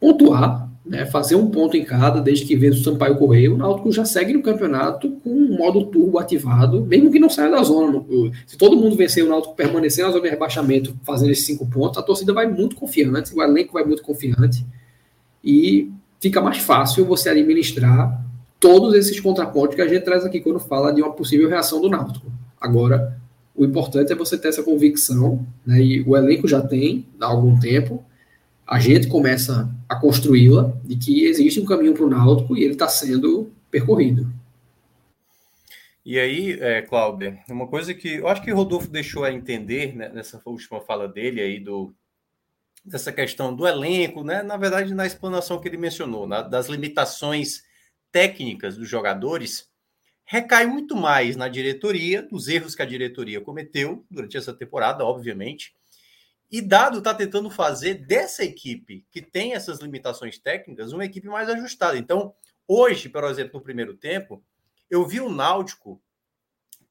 pontuar, né, fazer um ponto em cada, desde que vença o Sampaio Correio, o Náutico já segue no campeonato com um modo turbo ativado, mesmo que não saia da zona. Se todo mundo vencer o Náutico permanecer na zona de rebaixamento, fazendo esses cinco pontos, a torcida vai muito confiante, o elenco vai muito confiante, e fica mais fácil você administrar todos esses contrapontos que a gente traz aqui quando fala de uma possível reação do Náutico. Agora, o importante é você ter essa convicção, né, e o elenco já tem há algum tempo, a gente começa a construí-la de que existe um caminho para o Náutico e ele está sendo percorrido. E aí, é, Cláudia, uma coisa que eu acho que o Rodolfo deixou a entender né, nessa última fala dele aí do dessa questão do elenco, né? Na verdade, na explanação que ele mencionou, na, das limitações técnicas dos jogadores, recai muito mais na diretoria, dos erros que a diretoria cometeu durante essa temporada, obviamente, e Dado está tentando fazer dessa equipe, que tem essas limitações técnicas, uma equipe mais ajustada. Então, hoje, por exemplo, no primeiro tempo, eu vi o Náutico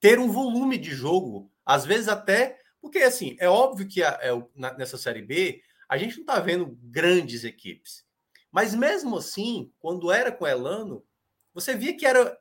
ter um volume de jogo, às vezes até. Porque, assim, é óbvio que a, é, nessa Série B, a gente não está vendo grandes equipes. Mas mesmo assim, quando era com Elano, você via que era,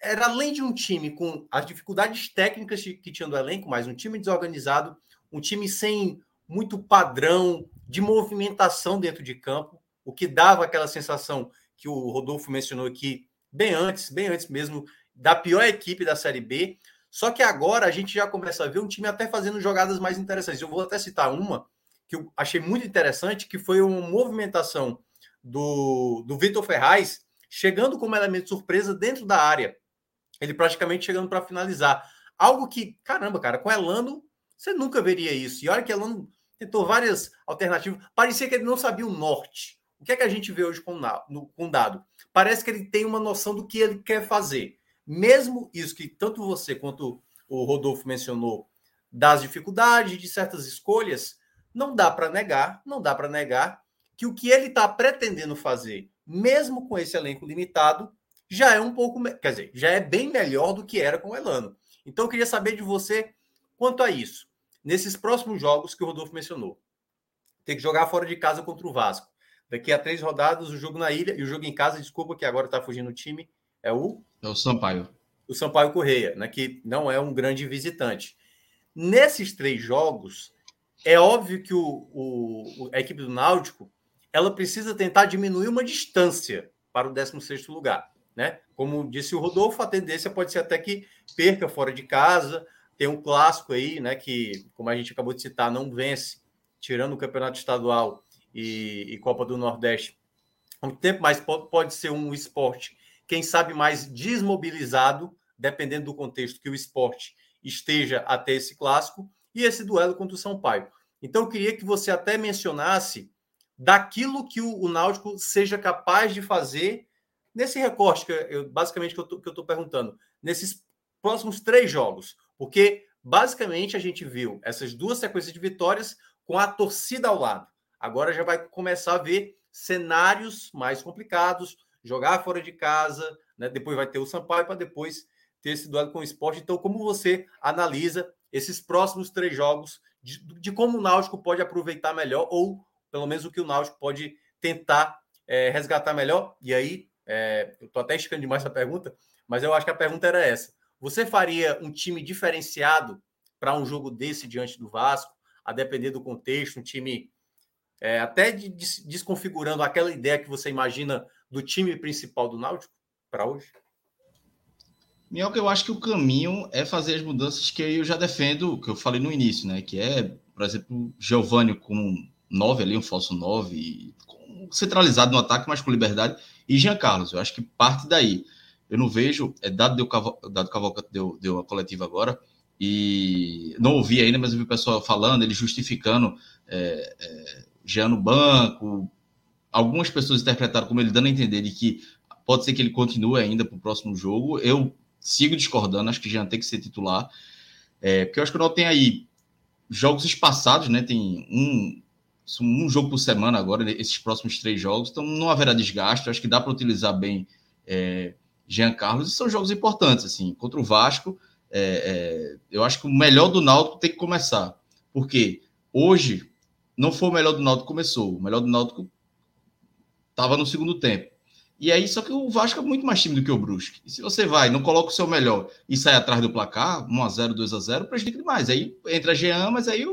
era além de um time com as dificuldades técnicas que tinha do elenco, mas um time desorganizado, um time sem muito padrão de movimentação dentro de campo, o que dava aquela sensação que o Rodolfo mencionou aqui bem antes, bem antes mesmo, da pior equipe da Série B. Só que agora a gente já começa a ver um time até fazendo jogadas mais interessantes. Eu vou até citar uma que eu achei muito interessante, que foi uma movimentação do, do Vitor Ferraz chegando como elemento surpresa dentro da área. Ele praticamente chegando para finalizar. Algo que, caramba, cara, com Elano, você nunca veria isso. E olha que Elano tentou várias alternativas. Parecia que ele não sabia o norte. O que é que a gente vê hoje com o dado? Parece que ele tem uma noção do que ele quer fazer. Mesmo isso que tanto você quanto o Rodolfo mencionou, das dificuldades, de certas escolhas, não dá para negar, não dá para negar que o que ele está pretendendo fazer, mesmo com esse elenco limitado, já é um pouco, quer dizer, já é bem melhor do que era com o Elano. Então eu queria saber de você quanto a isso. Nesses próximos jogos que o Rodolfo mencionou, tem que jogar fora de casa contra o Vasco. Daqui a três rodadas, o jogo na ilha e o jogo em casa, desculpa que agora está fugindo o time, é o. É o Sampaio. O Sampaio Correia, né, que não é um grande visitante. Nesses três jogos, é óbvio que o, o, a equipe do Náutico ela precisa tentar diminuir uma distância para o 16 lugar. Né? Como disse o Rodolfo, a tendência pode ser até que perca fora de casa. Tem um clássico aí, né? Que, como a gente acabou de citar, não vence, tirando o campeonato estadual e, e Copa do Nordeste um tempo, pode, pode ser um esporte, quem sabe, mais desmobilizado, dependendo do contexto que o esporte esteja até esse clássico e esse duelo contra o São Paulo. Então, eu queria que você até mencionasse daquilo que o, o Náutico seja capaz de fazer nesse recorte, que eu, basicamente que eu estou perguntando, nesses próximos três jogos. Porque, basicamente, a gente viu essas duas sequências de vitórias com a torcida ao lado. Agora já vai começar a ver cenários mais complicados, jogar fora de casa, né? depois vai ter o Sampaio para depois ter esse duelo com o esporte. Então, como você analisa esses próximos três jogos, de, de, como o Náutico pode aproveitar melhor, ou pelo menos o que o Náutico pode tentar é, resgatar melhor? E aí, é, eu estou até esticando demais essa pergunta, mas eu acho que a pergunta era essa. Você faria um time diferenciado para um jogo desse diante do Vasco, a depender do contexto, um time é, até de, de, desconfigurando aquela ideia que você imagina do time principal do Náutico para hoje? Minhoca, eu acho que o caminho é fazer as mudanças que eu já defendo, que eu falei no início, né? Que é, por exemplo, Giovanni com 9 ali, um falso 9, centralizado no ataque, mas com liberdade, e Jean Carlos. Eu acho que parte daí. Eu não vejo, é dado deu dado Cavalcante deu, deu a coletiva agora, e não ouvi ainda, mas eu vi o pessoal falando, ele justificando é, é, Jean no banco. Algumas pessoas interpretaram como ele dando a entender de que pode ser que ele continue ainda para o próximo jogo. Eu sigo discordando, acho que Jean tem que ser titular, é, porque eu acho que o Náutico tem aí jogos espaçados, né? Tem um, um jogo por semana agora, esses próximos três jogos, então não haverá desgaste. acho que dá para utilizar bem é, Jean Carlos, e são jogos importantes, assim, contra o Vasco. É, é, eu acho que o melhor do Náutico tem que começar, porque hoje não foi o melhor do Náutico que começou, o melhor do Náutico estava no segundo tempo. E aí, só que o Vasco é muito mais time do que o Brusque. E se você vai, não coloca o seu melhor e sai atrás do placar, 1x0, 2x0, prejudica demais. Aí entra Jean, mas aí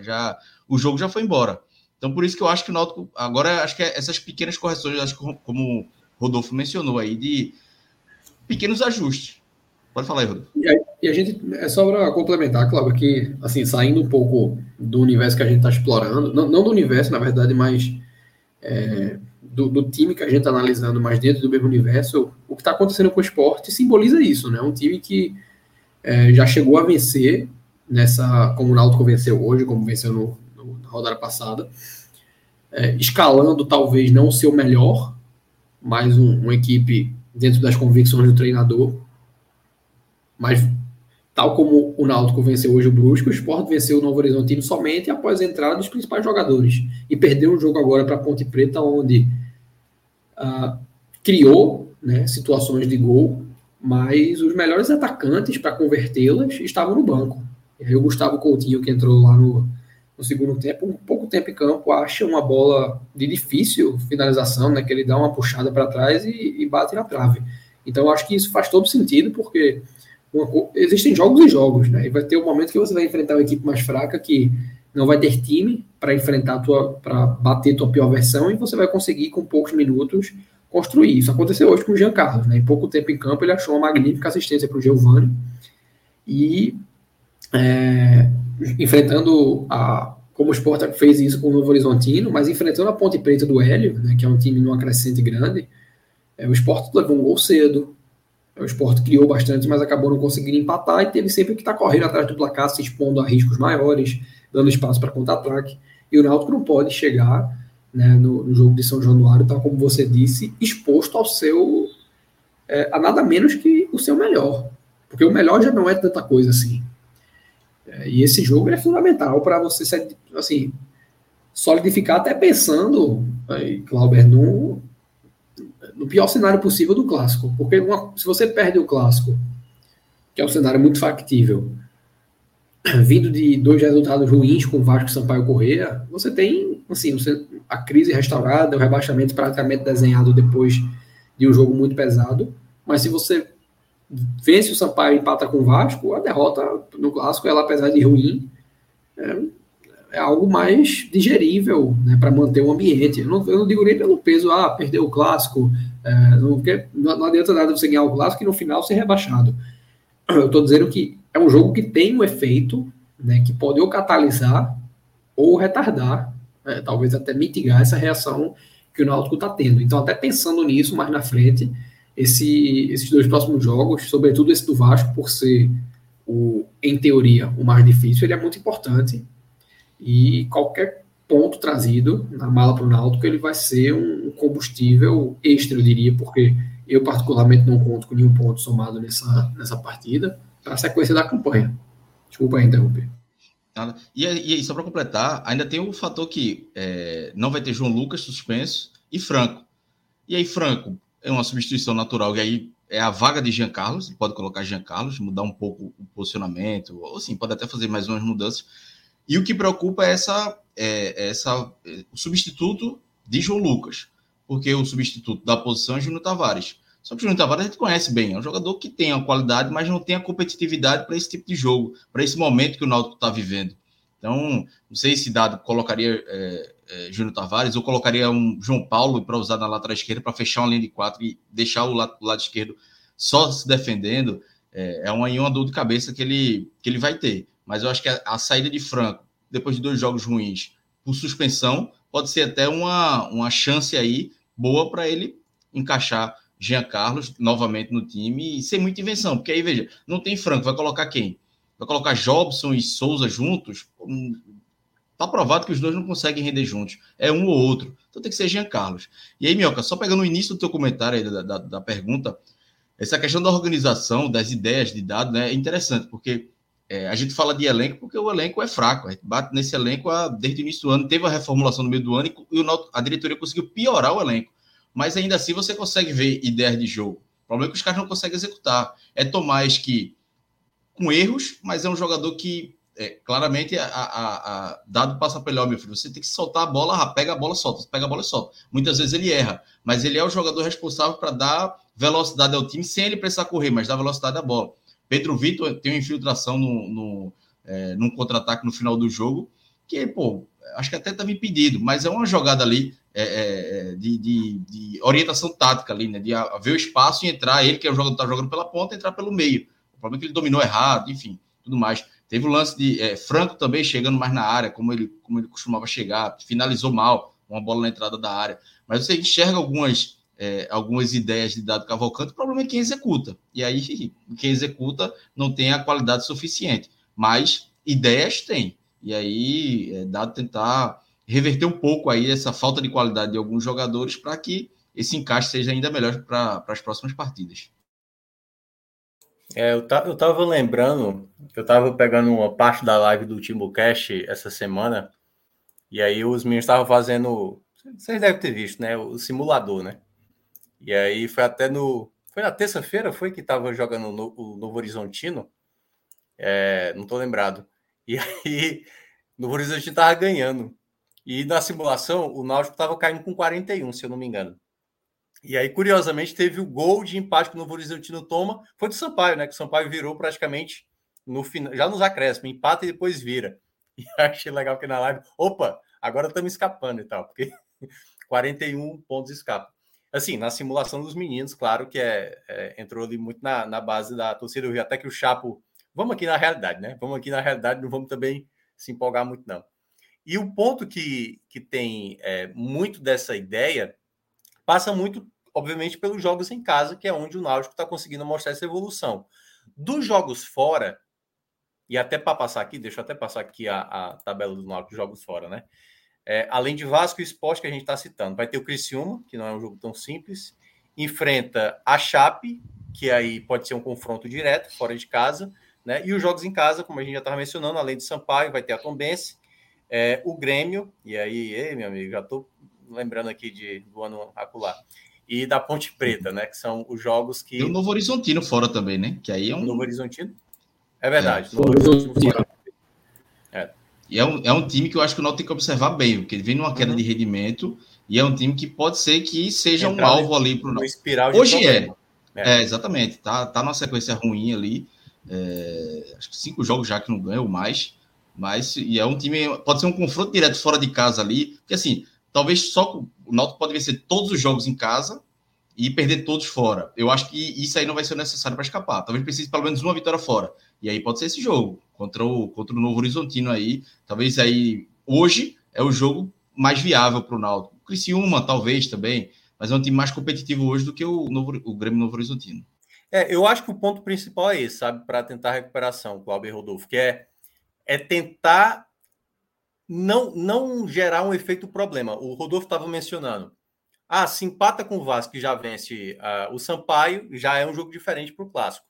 já, o jogo já foi embora. Então, por isso que eu acho que o Náutico, agora, acho que é essas pequenas correções, acho que como o Rodolfo mencionou aí, de pequenos ajustes. Pode falar aí, Rodolfo. E a, gente, é só para complementar, Cláudio, que, assim, saindo um pouco do universo que a gente está explorando, não, não, do universo, na verdade, mas é, do, do, time que a gente está analisando, mas dentro do mesmo universo, o que está acontecendo com o esporte simboliza isso, né? Um time que é, já chegou a vencer nessa, como o Náutico venceu hoje, como venceu no, rodada passada, é, escalando talvez não o seu melhor, mas um, uma equipe dentro das convicções do treinador, mas tal como o Náutico venceu hoje o Brusco, o Sport venceu o Novo Horizontino somente após a entrada dos principais jogadores e perdeu um jogo agora para Ponte Preta, onde uh, criou né, situações de gol, mas os melhores atacantes para convertê-las estavam no banco. E aí o Gustavo Coutinho, que entrou lá no, no segundo tempo, um pouco tempo em campo, acha uma bola de difícil finalização, né, que ele dá uma puxada para trás e, e, bate na trave. Então, acho que isso faz todo sentido, porque uma, existem jogos e jogos, né, e vai ter um momento que você vai enfrentar uma equipe mais fraca que não vai ter time para enfrentar tua, para bater tua pior versão, e você vai conseguir, com poucos minutos, construir. Isso aconteceu hoje com o Jean Carlos, né, em pouco tempo em campo, ele achou uma magnífica assistência para o Giovanni, e é, enfrentando a como o Sport fez isso com o Novo Horizontino, mas enfrentando a Ponte Preta do Hélio, né, que é um time numa crescente grande, é, o Sport levou um gol cedo, o Sport criou bastante, mas acabou não conseguindo empatar e teve sempre que estar tá correndo atrás do placar, se expondo a riscos maiores, dando espaço para contra-ataque. E o Náutico não pode chegar né, no, no, jogo de São Januário, tal como você disse, exposto ao seu. É, a nada menos que o seu melhor. Porque o melhor já não é tanta coisa assim. É, e esse jogo é fundamental para você assim, solidificar, até pensando, Clauber, no, no pior cenário possível do clássico. Porque uma, se você perde o clássico, que é um cenário muito factível, vindo de dois resultados ruins com Vasco e Sampaio Correia, você tem assim, você, a crise restaurada, o rebaixamento praticamente desenhado depois de um jogo muito pesado. Mas se você vence o Sampaio empata com o Vasco, a derrota no clássico, ela apesar de ruim, é, é algo mais digerível né, para manter o ambiente. Eu não, eu não, digo nem pelo peso, ah, perdeu o clássico, é, não, não, adianta nada você ganhar o clássico e no final ser rebaixado. Eu estou dizendo que é um jogo que tem um efeito né, que pode ou catalisar ou retardar, é, talvez até mitigar essa reação que o Náutico está tendo. Então, até pensando nisso mais na frente, esse, esses dois próximos jogos, sobretudo esse do Vasco, por ser, o, em teoria, o mais difícil, ele é muito importante. E qualquer ponto trazido na mala para o Náutico, ele vai ser um combustível extra, eu diria, porque eu particularmente não conto com nenhum ponto somado nessa, nessa partida, para a sequência da campanha. Desculpa aí interromper. E, e só para completar, ainda tem o fator que é, não vai ter João Lucas suspenso e Franco. E aí, Franco, é uma substituição natural, e aí é a vaga de Jean Carlos, pode colocar Jean Carlos, mudar um pouco o posicionamento, ou sim, pode até fazer mais umas mudanças. E o que preocupa é essa, é, essa é, o substituto de João Lucas, porque o substituto da posição é Júnior Tavares. Só que o Júnior Tavares a gente conhece bem, é um jogador que tem a qualidade, mas não tem a competitividade para esse tipo de jogo, para esse momento que o Náutico está vivendo. Então, não sei se Dado colocaria é, é, Júnior Tavares ou colocaria um João Paulo para usar na lateral esquerda para fechar uma linha de quatro e deixar o lado, o lado esquerdo só se defendendo. É, é uma, uma dor de cabeça que ele, que ele vai ter. Mas eu acho que a, a saída de Franco, depois de dois jogos ruins, por suspensão, pode ser até uma, uma chance aí boa para ele encaixar Jean Carlos novamente no time e ser muita invenção. Porque aí, veja, não tem Franco, vai colocar quem? Vai colocar Jobson e Souza juntos? Tá provado que os dois não conseguem render juntos. É um ou outro. Então tem que ser Jean Carlos. E aí, Mioca, só pegando o início do teu comentário aí da, da, da pergunta, essa questão da organização, das ideias de dados, né, é interessante, porque é, a gente fala de elenco porque o elenco é fraco. A gente bate nesse elenco a, desde o início do ano, teve a reformulação no meio do ano e, e o, a diretoria conseguiu piorar o elenco. Mas ainda assim você consegue ver ideias de jogo. O problema é que os caras não conseguem executar. É Tomás que com erros, mas é um jogador que é, claramente a, a, a, dado passa pelo meu filho, você tem que soltar a bola, pega a bola, solta, pega a bola, solta. Muitas vezes ele erra, mas ele é o jogador responsável para dar velocidade ao time sem ele precisar correr, mas dar velocidade à bola. Pedro Vitor tem uma infiltração no, no é, num contra-ataque no final do jogo, que, pô, acho que até estava impedido, mas é uma jogada ali é, é, é, de, de, de, orientação tática ali, né? De ver o espaço e entrar, ele que é o jogador que está jogando pela ponta, entrar pelo meio. O problema é que ele dominou errado, enfim, tudo mais. Teve o lance de é, Franco também chegando mais na área, como ele, como ele costumava chegar, finalizou mal, uma bola na entrada da área. Mas você enxerga algumas, é, algumas ideias de Dado Cavalcante, o problema é quem executa. E aí, quem executa não tem a qualidade suficiente. Mas ideias tem. E aí, é dado tentar reverter um pouco aí essa falta de qualidade de alguns jogadores para que esse encaixe seja ainda melhor para as próximas partidas. É, eu, eu tava lembrando, eu tava pegando uma parte da live do TimbuCast essa semana, e aí os meninos estavam fazendo, vocês devem ter visto, né? O simulador, né? E aí foi até no. Foi na terça-feira, foi que tava jogando no, o Novo Horizontino. É, não tô lembrado. E aí, Novo Horizontino tava ganhando. E na simulação, o Náutico tava caindo com 41, se eu não me engano. E aí, curiosamente, teve o gol de empate que o Novo Horizontino toma. Foi do Sampaio, né? Que o Sampaio virou praticamente no final, já nos acréscimos, empata e depois vira. E achei legal que na live, opa, agora estamos escapando e tal, porque 41 pontos escapam. Assim, na simulação dos meninos, claro que é, é, entrou ali muito na, na base da torcida do Rio, até que o Chapo. Vamos aqui na realidade, né? Vamos aqui na realidade, não vamos também se empolgar muito, não. E o ponto que, que tem é, muito dessa ideia passa muito, obviamente, pelos jogos em casa, que é onde o Náutico está conseguindo mostrar essa evolução. Dos jogos fora, e até para passar aqui, deixa eu até passar aqui a, a tabela do Náutico jogos fora, né? É, além de Vasco e Esporte que a gente está citando, vai ter o Criciúma, que não é um jogo tão simples, enfrenta a Chape, que aí pode ser um confronto direto, fora de casa, né? E os jogos em casa, como a gente já estava mencionando, além de Sampaio, vai ter a Tombense, é, o Grêmio, e aí, ei, meu amigo, já estou lembrando aqui de, do ano acular, e da Ponte Preta, né? Que são os jogos que. E o Novo Horizontino fora também, né? Que aí é um. Novo Horizontino? É verdade. É. Novo Horizontino fora. É. E é um, é um time que eu acho que o Náutico tem que observar bem, porque ele vem numa queda uhum. de rendimento e é um time que pode ser que seja Entrar um alvo ali para o Náutico. Hoje é. é. é. exatamente. Tá, tá numa sequência ruim ali. É, acho que cinco jogos já que não ganha ou mais. Mas e é um time. Pode ser um confronto direto fora de casa ali. Porque assim, talvez só o Náutico pode vencer todos os jogos em casa e perder todos fora. Eu acho que isso aí não vai ser necessário para escapar. Talvez precise pelo menos uma vitória fora. E aí pode ser esse jogo contra o, contra o Novo Horizontino aí. Talvez aí hoje é o jogo mais viável para o Náutico. Criciúma talvez também, mas é um time mais competitivo hoje do que o, Novo, o Grêmio Novo Horizontino. É, eu acho que o ponto principal é esse, sabe, para tentar a recuperação, Cláudio Rodolfo, que é, é tentar não, não gerar um efeito problema. O Rodolfo estava mencionando. Ah, se empata com o Vasco e já vence uh, o Sampaio, já é um jogo diferente para o clássico.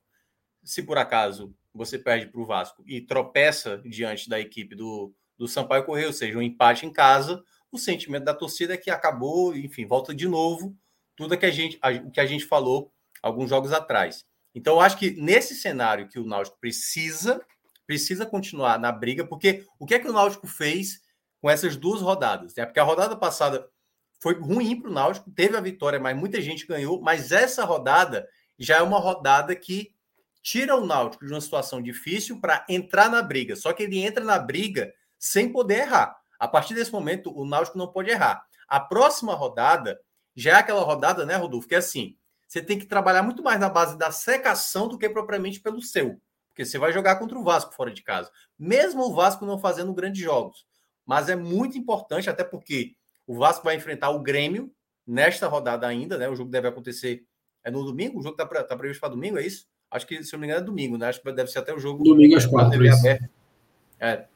Se por acaso você perde para o Vasco e tropeça diante da equipe do, do Sampaio Correio, ou seja, um empate em casa, o sentimento da torcida é que acabou, enfim, volta de novo tudo que a gente, a, que a gente falou alguns jogos atrás. Então, eu acho que nesse cenário que o Náutico precisa, precisa continuar na briga, porque o que é que o Náutico fez com essas duas rodadas? Né? Porque a rodada passada foi ruim para o Náutico, teve a vitória, mas muita gente ganhou, mas essa rodada já é uma rodada que tira o Náutico de uma situação difícil para entrar na briga. Só que ele entra na briga sem poder errar. A partir desse momento, o Náutico não pode errar. A próxima rodada já é aquela rodada, né, Rodolfo? Que é assim: você tem que trabalhar muito mais na base da secação do que propriamente pelo seu. Porque você vai jogar contra o Vasco fora de casa. Mesmo o Vasco não fazendo grandes jogos. Mas é muito importante, até porque o Vasco vai enfrentar o Grêmio nesta rodada ainda, né? O jogo deve acontecer. É no domingo? O jogo está tá previsto para domingo, é isso? Acho que, se não me engano, é domingo, né? Acho que deve ser até o jogo. Domingo às quatro. É.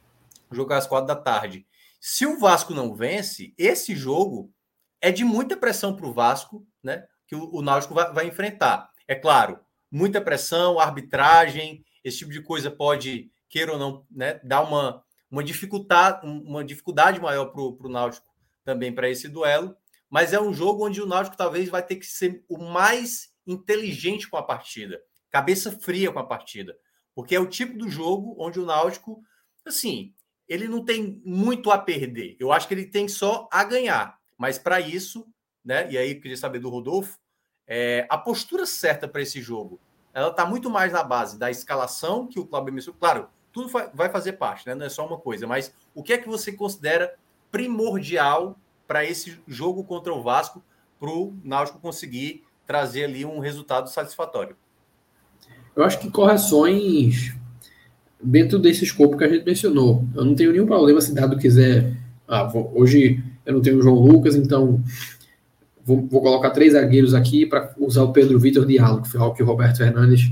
O jogo às quatro da tarde. Se o Vasco não vence, esse jogo é de muita pressão para o Vasco, né? Que o, o Náutico vai, vai, enfrentar. É claro, muita pressão, arbitragem, esse tipo de coisa pode, queira ou não, né, dar uma, uma, dificuldade, uma dificuldade maior para o Náutico também para esse duelo. Mas é um jogo onde o Náutico talvez vai ter que ser o mais inteligente com a partida, cabeça fria com a partida, porque é o tipo do jogo onde o Náutico, assim, ele não tem muito a perder. Eu acho que ele tem só a ganhar. Mas para isso, né? E aí queria saber do Rodolfo, é, a postura certa para esse jogo, ela está muito mais na base da escalação que o Cláudio mencionou. Claro, tudo vai fazer parte, né? Não é só uma coisa. Mas o que é que você considera primordial para esse jogo contra o Vasco, para o Náutico conseguir trazer ali um resultado satisfatório? Eu acho que correções dentro desse escopo que a gente mencionou. Eu não tenho nenhum problema se dado quiser. Ah, vou, hoje eu não tenho o João Lucas, então vou, vou colocar três zagueiros aqui para usar o Pedro Vitor Diallo, que foi algo que o Roberto Fernandes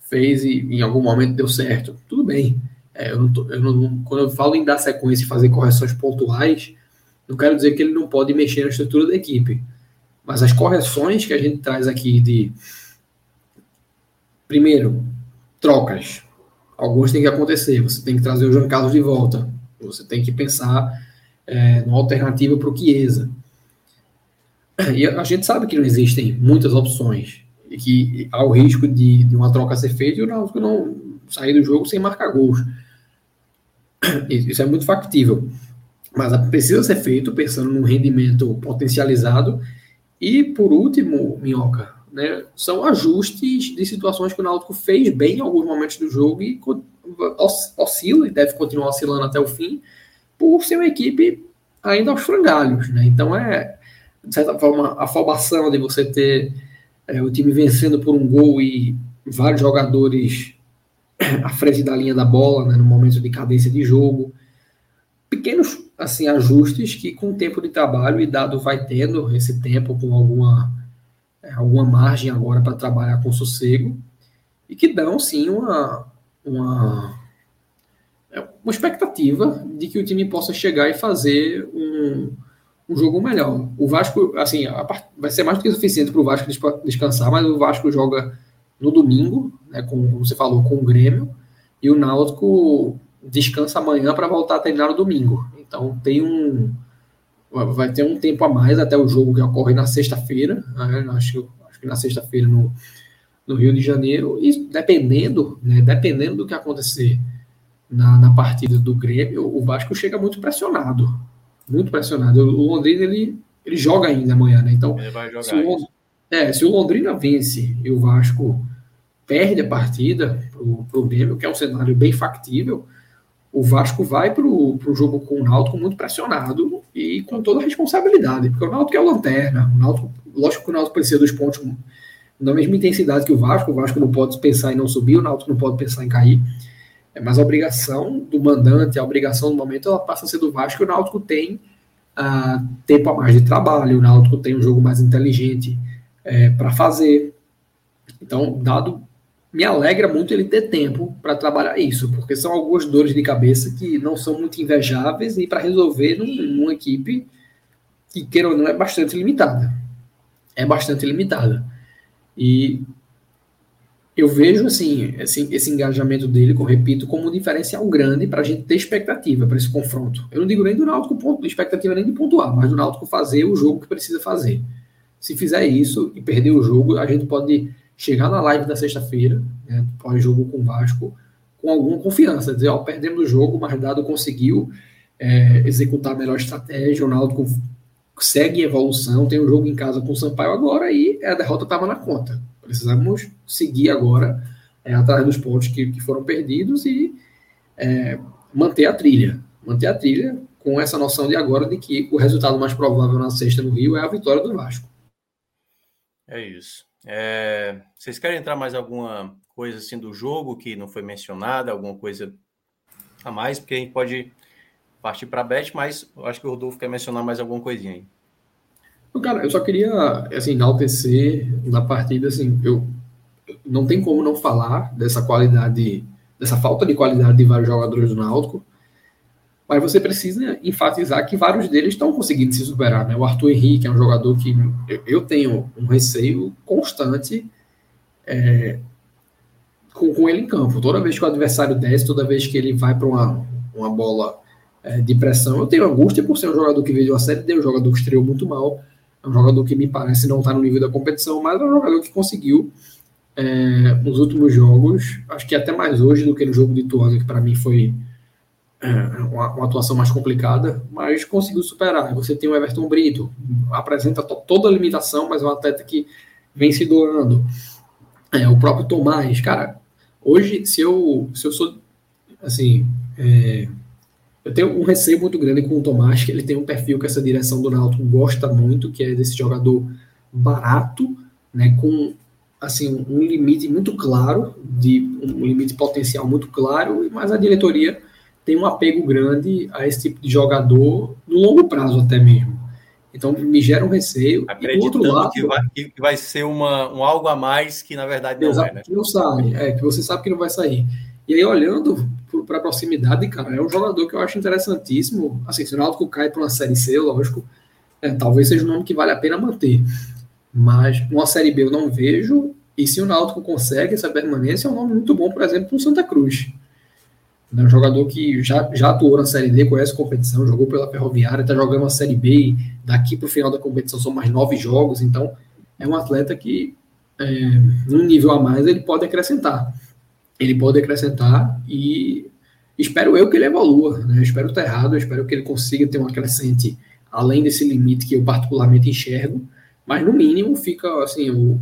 fez e em algum momento deu certo. Tudo bem. É, eu não tô, eu não, quando eu falo em dar sequência e fazer correções pontuais, não quero dizer que ele não pode mexer na estrutura da equipe. Mas as correções que a gente traz aqui de. Primeiro, trocas alguns têm que acontecer. Você tem que trazer o João Carlos de volta. Você tem que pensar é, numa alternativa para o Chiesa. E a gente sabe que não existem muitas opções e que há o risco de, de uma troca ser feita e o Náutico não sair do jogo sem marcar gols. Isso é muito factível. Mas precisa ser feito pensando num rendimento potencializado. E, por último, Minhoca, né, são ajustes de situações que o Náutico fez bem em alguns momentos do jogo e oscila e deve continuar oscilando até o fim por ser uma equipe ainda aos frangalhos. Né? Então é, de certa forma, afobação de você ter é, o time vencendo por um gol e vários jogadores à frente da linha da bola, né, no momento de cadência de jogo. Pequenos assim ajustes que com o tempo de trabalho e dado vai tendo esse tempo com alguma é, alguma margem agora para trabalhar com sossego e que dão sim uma uma é, uma expectativa de que o time possa chegar e fazer um, um jogo melhor. O Vasco, assim, vai ser mais do que suficiente para o Vasco descansar, mas o Vasco joga no domingo, né, como você falou, com o Grêmio, e o Náutico descansa amanhã para voltar a treinar no domingo. Então tem um vai ter um tempo a mais até o jogo que ocorre na sexta-feira, né? acho, acho que na sexta-feira no, no Rio de Janeiro, e dependendo, né, dependendo do que acontecer na, na partida do Grêmio, o Vasco chega muito pressionado, muito pressionado. O Londrina ele, ele joga ainda amanhã, né? Então, se o, é, se o Londrina vence e o Vasco perde a partida para o Grêmio, que é um cenário bem factível, o Vasco vai para o jogo com o Náutico muito pressionado e com toda a responsabilidade, porque o Náutico é o lanterna, o Náutico, lógico que o Náutico precisa dos pontos na mesma intensidade que o Vasco, o Vasco não pode pensar em não subir, o Náutico não pode pensar em cair, mas a obrigação do mandante, a obrigação do momento, ela passa a ser do Vasco, o Náutico tem uh, tempo a mais de trabalho, o Náutico tem um jogo mais inteligente é, para fazer, então, dado me alegra muito ele ter tempo para trabalhar isso, porque são algumas dores de cabeça que não são muito invejáveis e para resolver num, numa equipe que, queira ou não, é bastante limitada. É bastante limitada. E eu vejo assim esse, esse engajamento dele, eu repito, como um diferencial grande para a gente ter expectativa para esse confronto. Eu não digo nem do Náutico ponto, expectativa nem de pontuar, mas do Náutico fazer o jogo que precisa fazer. Se fizer isso e perder o jogo, a gente pode chegar na live da sexta-feira, né, pós-jogo com o Vasco, com alguma confiança, dizer, ó, perdemos o jogo, mas Dado conseguiu é, executar a melhor estratégia, o Náutico segue em evolução, tem um jogo em casa com o Sampaio agora e a derrota estava na conta. Precisamos seguir agora é, atrás dos pontos que, que foram perdidos e é, manter a trilha. Manter a trilha com essa noção de agora de que o resultado mais provável na sexta no Rio é a vitória do Vasco. É isso. É, vocês querem entrar mais alguma coisa assim do jogo que não foi mencionada, alguma coisa a mais? Porque a gente pode partir para a Bet, mas acho que o Rodolfo quer mencionar mais alguma coisinha aí. Cara, eu só queria assim, enaltecer na partida, assim, eu não tem como não falar dessa qualidade, dessa falta de qualidade de vários jogadores do Náutico mas você precisa enfatizar que vários deles estão conseguindo se superar. Né? O Arthur Henrique é um jogador que eu tenho um receio constante é, com, com, ele em campo. Toda vez que o adversário desce, toda vez que ele vai para uma, uma bola é, de pressão, eu tenho angústia por ser um jogador que veio de uma série D, um jogador que estreou muito mal, é um jogador que me parece não estar tá no nível da competição, mas é um jogador que conseguiu é, nos últimos jogos, acho que até mais hoje do que no jogo de Tuano, que para mim foi é, uma, uma, atuação mais complicada, mas conseguiu superar. Você tem o Everton Brito, apresenta toda a limitação, mas é um atleta que vem se doando. É, o próprio Tomás, cara, hoje, se eu, se eu sou, assim, é, eu tenho um receio muito grande com o Tomás, que ele tem um perfil que essa direção do Náutico gosta muito, que é desse jogador barato, né, com assim um limite muito claro, de um limite potencial muito claro, mas a diretoria tem um apego grande a esse tipo de jogador no longo prazo até mesmo. Então me gera um receio. Acreditando e, outro lado, que, vai, que vai ser uma, um algo a mais que na verdade não exato, é, né? Que não sabe, é, que você sabe que não vai sair. E aí, olhando para a proximidade, cara, é um jogador que eu acho interessantíssimo. Assim, se o Náutico cai para uma Série C, lógico, é, talvez seja um nome que vale a pena manter. Mas uma Série B eu não vejo. E se o Náutico consegue essa permanência, é um nome muito bom, por exemplo, para o Santa Cruz. É um jogador que já, já atuou na Série D, conhece competição, jogou pela Ferroviária, está jogando a Série B daqui para o final da competição são mais nove jogos, então é um atleta que, é, num nível a mais, ele pode acrescentar. Ele pode acrescentar e espero eu que ele evolua. Né? Espero estar errado, espero que ele consiga ter uma crescente além desse limite que eu particularmente enxergo, mas no mínimo fica assim o,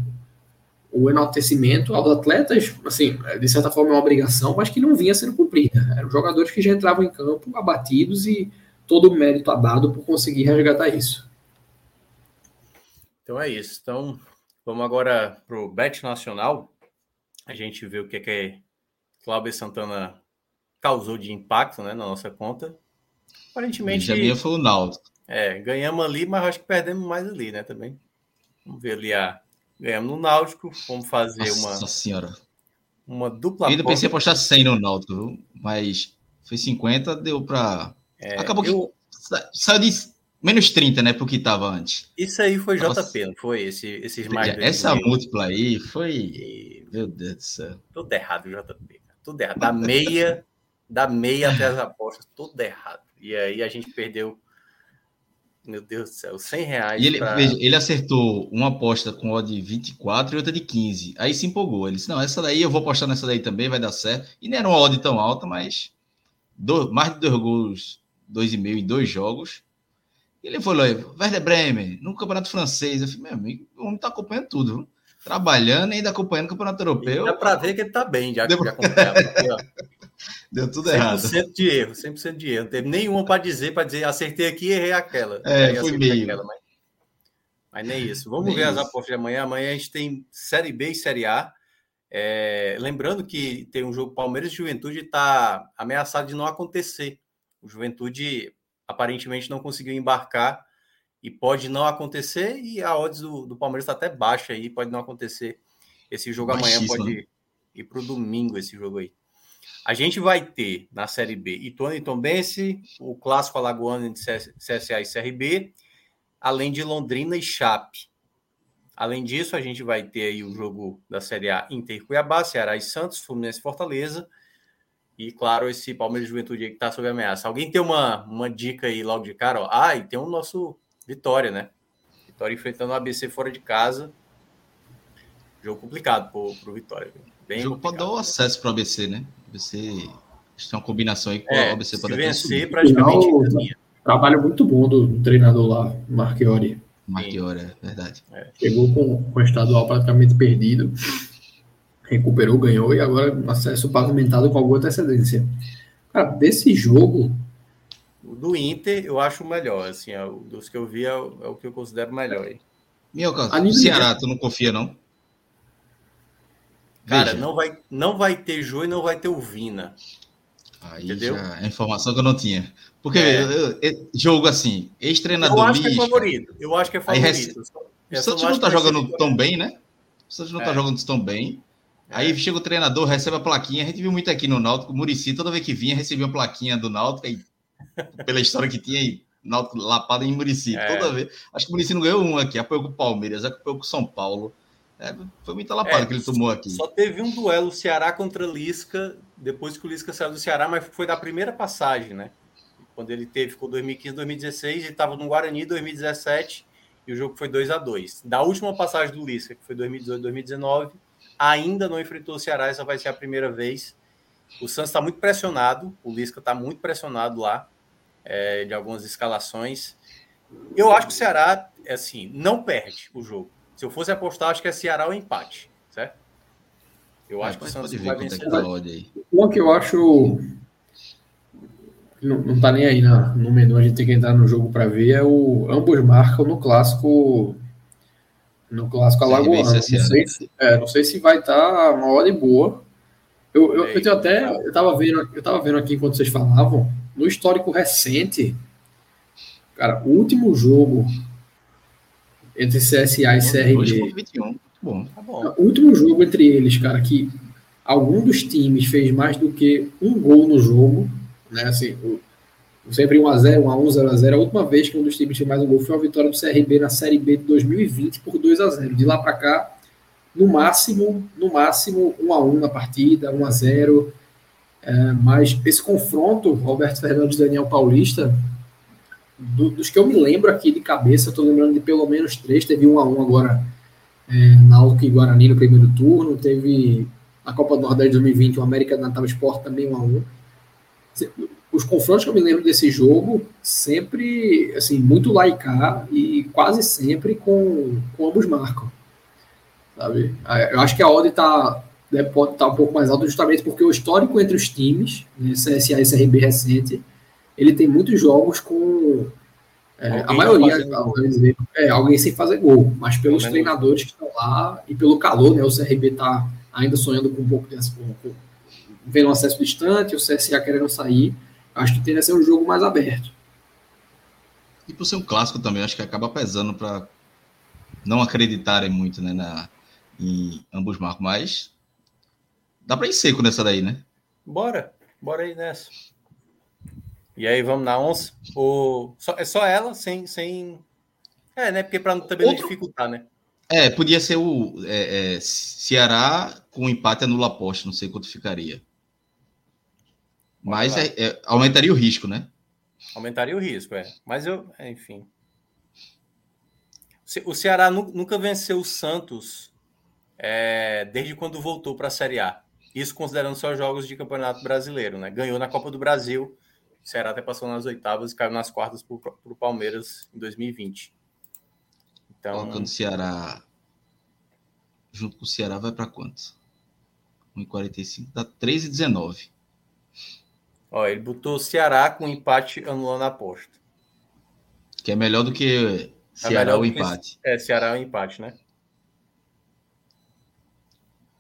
o enaltecimento aos atletas, assim, de certa forma é uma obrigação, mas que não vinha sendo cumprida. Eram jogadores que já entravam em campo abatidos e todo o mérito dado por conseguir resgatar isso. Então é isso. Então vamos agora para o Bet Nacional. A gente vê o que, é que Cláudio Santana causou de impacto né, na nossa conta. Aparentemente. Benjamin foi o Náutico. É, ganhamos ali, mas acho que perdemos mais ali, né? Também. Vamos ver ali a. Ganhamos no Náutico, vamos fazer Nossa uma. senhora. Uma dupla. Eu ainda pensei em apostar 100 no Náutico, viu? mas foi 50, deu para. É, Acabou eu... que saiu de menos 30, né? Porque tava antes. Isso aí foi Nossa. JP, não foi? Esse, esses mais. Essa mil. múltipla aí foi. Meu Deus do céu. Tudo errado, JP. Tudo errado. Da meia, da meia até as apostas, tudo errado. E aí a gente perdeu. Meu Deus do céu, 100 reais. E ele, pra- ele acertou uma aposta com odd de 24 e outra de 15. Aí se empolgou. Ele disse: Não, essa daí eu vou apostar nessa daí também, vai dar certo. E não era uma odd tão alta, mas do- mais de dois gols, dois e meio em dois jogos. E ele falou: Werder Bremen, no Campeonato Francês. Eu falei: Meu amigo, o homem tá acompanhando tudo, viu? trabalhando e ainda acompanhando o Campeonato Europeu. Dá pra ver que ele tá bem, já, já acompanhava. Deu tudo errado. 100% de erro, 100% de erro. Não teve nenhuma para dizer, para dizer, acertei aqui e errei aquela. É, foi meio. mas... mas nem isso. Vamos Nem ver as isso. apostas de amanhã. Amanhã a gente tem Série B e Série A. É, lembrando que tem um jogo Palmeiras e Juventude está ameaçado de não acontecer. O Juventude aparentemente não conseguiu embarcar e pode não acontecer. E a odds do, do Palmeiras está até baixa aí, pode não acontecer. Esse jogo amanhã Baixíssima, pode né? ir para o domingo, esse jogo aí. A gente vai ter na Série B Ituano e Tombense, o clássico alagoano entre CS CSA e CRB, além de Londrina e Chape. Além disso, a gente vai ter aí o jogo da Série A Inter Cuiabá, Ceará e Santos, Fluminense e Fortaleza. E, claro, esse Palmeiras Juventude aí que está sob ameaça. Alguém tem uma, uma dica aí logo de cara? Ó? Ah, e tem o nosso Vitória, né? Vitória enfrentando o ABC fora de casa. Jogo complicado pro, pro Vitória. O Bem jogo pode dar o acesso para o ABC, né? Eles têm uma combinação aí com É, o ABC se pode até vencer, praticamente Final. Trabalho muito bom do, do treinador lá, Marchiori. Marquiori, é verdade. Chegou com, com o estadual praticamente perdido, recuperou, ganhou e agora acesso pavimentado com alguma antecedência. Cara, desse jogo, O do Inter eu acho o melhor, assim, é o- dos que eu vi é o, é o que eu considero melhor. aí. Minhoca, A nível de- Ceará, tu não confia, não? Cara, Veja, não vai, não vai ter Jô e não vai ter o Vina. Aí entendeu? já é informação que eu não tinha. Porque É. eu- eu- eu- jogo assim, Eu ex-treinador acho que é favorito. Eu acho que é Aí favorito. rece- Eu só- O eu Santos não tá jogando tão bem, né? O Santos não tá É. jogando tão bem. Aí É. chega o treinador, recebe a plaquinha. A gente viu muito aqui no Náutico. O Murici, toda vez que vinha, recebia uma plaquinha do Náutico. Aí, pela história que tinha aí, Náutico lapado em Murici. É. Toda vez. Acho que o Murici não ganhou um aqui. Apoiou com o Palmeiras, apoiou com o São Paulo. É, foi muita lapada É, que ele tomou aqui. Só teve um duelo Ceará contra Lisca, depois que o Lisca saiu do Ceará, mas foi da primeira passagem, né? Quando ele teve, ficou 2015, 2016, ele estava no Guarani 2017 e o jogo foi 2 a 2 Da última passagem do Lisca, que foi 2018, 2019, ainda não enfrentou o Ceará, essa vai ser a primeira vez. O Santos está muito pressionado, o Lisca está muito pressionado lá, é, de algumas escalações. Eu acho que o Ceará, assim, não perde o jogo. Se eu fosse apostar, acho que é Ceará ou empate, certo? Eu acho que o Santos pode vai ver quanto é vencer. que tá que eu acho. Não, não tá nem aí na, no menu, a gente tem que entrar no jogo para ver. É o. Ambos marcam no clássico. No clássico Alagoano. Não sei, se, é, não sei se vai estar uma hora boa. Eu, eu, eu tenho até. Eu tava, vendo, eu tava vendo aqui enquanto vocês falavam. No histórico recente. Cara, o último jogo entre CSA e CRB. foi 21. Muito bom. Tá bom. O último jogo entre eles, cara, que algum dos times fez mais do que um gol no jogo, né? Assim, o, sempre 1x0, 1x1, 0x0. A última vez que um dos times fez mais um gol foi a vitória do CRB na Série B de 2020 por 2x0. De lá para cá, no máximo, no máximo, 1x1 na partida, 1x0. É, mas esse confronto, Roberto Fernandes e Daniel Paulista, do- dos que eu me lembro aqui de cabeça, tô lembrando de pelo menos três, teve 1x1 agora é, Náutico e Guarani no primeiro turno, teve na Copa do Nordeste 2020 o América Natal Esporte também 1 a 1 Os confrontos que eu me lembro desse jogo, sempre, assim, muito laicar e quase sempre com, com ambos marcam. Sabe? Eu acho que a odd tá, deve, pode estar um pouco mais alta justamente porque o histórico entre os times, né, CSA e CRB recente, ele tem muitos jogos com é, a maioria, dizer, é, alguém sem fazer gol, mas pelos treinadores que estão lá e pelo calor, né? O CRB está ainda sonhando com um pouco de com, com, vendo um acesso distante, o CSA querendo sair. acho que tende a ser um jogo mais aberto. E por ser um clássico também, acho que acaba pesando para não acreditarem muito né, na, em ambos marcos, mas dá para ir seco nessa daí, né? Bora, bora aí nessa. E aí vamos na onça. O... Só, é só ela, sem. sem... É, né? Porque para também Outro... não dificultar, né? É, podia ser o é, é, Ceará com empate anula aposta, não sei quanto ficaria. Mas é, é, aumentaria o risco, né? Aumentaria o risco, é. Mas eu, enfim. O Ceará nunca venceu o Santos é, desde quando voltou para a Série A. Isso considerando só jogos de Campeonato Brasileiro, né? Ganhou na Copa do Brasil. O Ceará até passou nas oitavas e caiu nas quartas para o Palmeiras em 2020. Então, Colocando o Ceará junto com o Ceará vai para quanto? 1,45 dá 3,19. Ó, ele botou o Ceará com empate anulando a aposta. Que é melhor do que Ceará é o empate. Que, é, Ceará é o empate, né?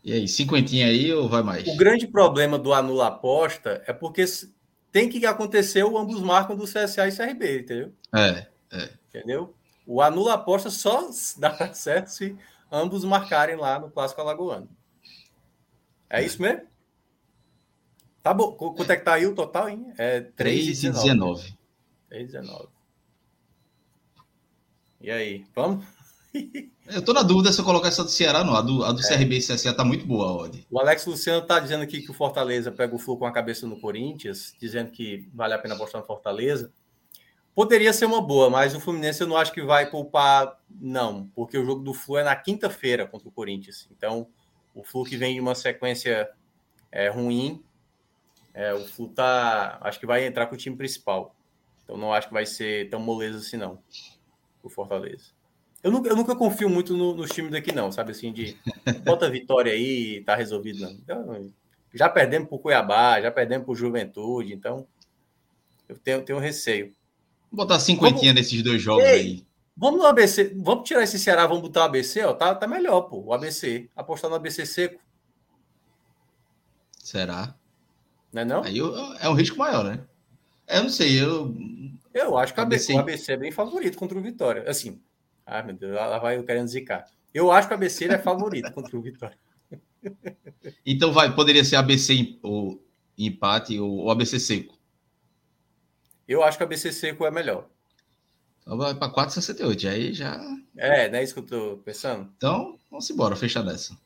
E aí, cinquentinha aí ou vai mais? O grande problema do anula aposta é porque tem que acontecer o ambos marcam do CSA e CRB, entendeu? É, é. Entendeu? O anula aposta só dá certo se ambos marcarem lá no Clássico Alagoano. É, é. isso mesmo? Tá bom. Quanto é que tá aí o total, hein? É 3,19. 3,19. E aí, vamos? Eu tô na dúvida se eu colocar essa do Ceará, não. A do, a do é. CRB e CSA tá muito boa, Odd. O Alex Luciano tá dizendo aqui que o Fortaleza pega o Flu com a cabeça no Corinthians, dizendo que vale a pena apostar no Fortaleza. Poderia ser uma boa, mas o Fluminense eu não acho que vai poupar, não, porque o jogo do Flu é na quinta-feira contra o Corinthians. Então, o Flu que vem de uma sequência é, ruim, é, o Flu tá, acho que vai entrar com o time principal. Então, não acho que vai ser tão moleza assim, não, o Fortaleza. Eu nunca, eu nunca confio muito no, nos times daqui, não, sabe assim, de bota a vitória aí, tá resolvido, não. Então, já perdemos pro Cuiabá, já perdemos pro Juventude, então eu tenho, tenho receio. Vou botar cinquentinha vamos... nesses dois jogos Ei, aí. Vamos no ABC, vamos tirar esse Ceará, vamos botar o ABC, ó, tá, tá melhor, pô, o ABC. Apostar no ABC seco. Será? Não é não? Aí é um risco maior, né? Eu não sei, eu... Eu acho que ABC... o ABC é bem favorito contra o Vitória. Assim, ah, meu Deus, lá vai eu querendo zicar. Eu acho que o ABC é favorito contra o Vitória. Então vai, poderia ser ABC ou empate ou ABC seco. Eu acho que a BC Seco é melhor. Então vai para 4,68. Aí já. É, não é isso que eu tô pensando? Então, vamos embora, fechar dessa.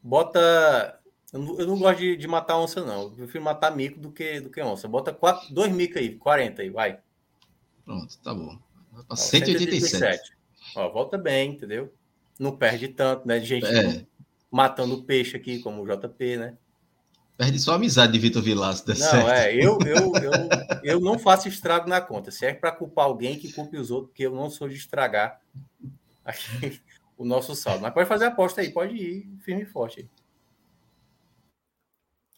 Bota. Eu não, eu não gosto de, de, matar onça, não. Eu prefiro matar mico do que, do que onça. Bota quatro, dois mico aí, 40 aí, vai. Pronto, tá bom. Vai para 187. 187. Ó, volta bem, entendeu? Não perde tanto, né? De gente é. matando peixe aqui, como o JP, né? Perde só a amizade de Vitor Vilaço. Não, certo. é, eu, eu, eu, eu não faço estrago na conta. Se é para culpar alguém, que culpe os outros, porque eu não sou de estragar aqui o nosso saldo. Mas pode fazer aposta aí, pode ir firme e forte.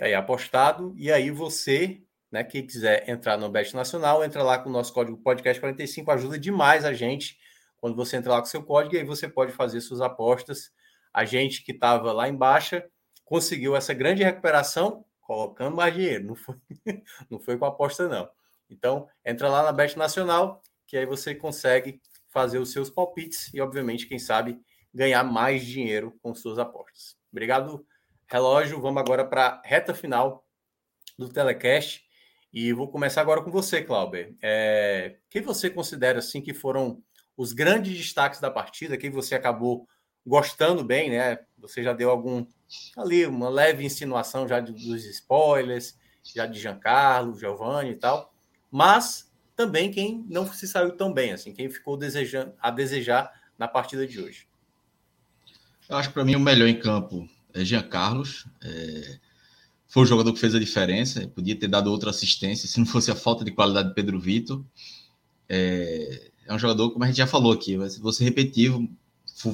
Aí, aí apostado, e aí você, né, quem quiser entrar no Bet Nacional, entra lá com o nosso código podcast45, ajuda demais a gente quando você entra lá com seu código, e aí você pode fazer suas apostas. A gente que estava lá embaixo conseguiu essa grande recuperação colocando mais dinheiro, não foi, não foi com aposta, não. Então, entra lá na Bet Nacional, que aí você consegue fazer os seus palpites e, obviamente, quem sabe, ganhar mais dinheiro com suas apostas. Obrigado, relógio. Vamos agora para a reta final do Telecast. E vou começar agora com você, Clauber. É, quem você considera assim que foram os grandes destaques da partida? Quem você acabou gostando bem, né? Você já deu algum ali uma leve insinuação já dos spoilers, já de Giancarlo, Giovanni e tal, mas também quem não se saiu tão bem, assim, quem ficou desejando, a desejar na partida de hoje. Eu acho que para mim o melhor em campo é Jean Carlos. É... Foi o jogador que fez a diferença. Podia ter dado outra assistência se não fosse a falta de qualidade de Pedro Vitor. É... é um jogador, como a gente já falou aqui, vai ser repetitivo,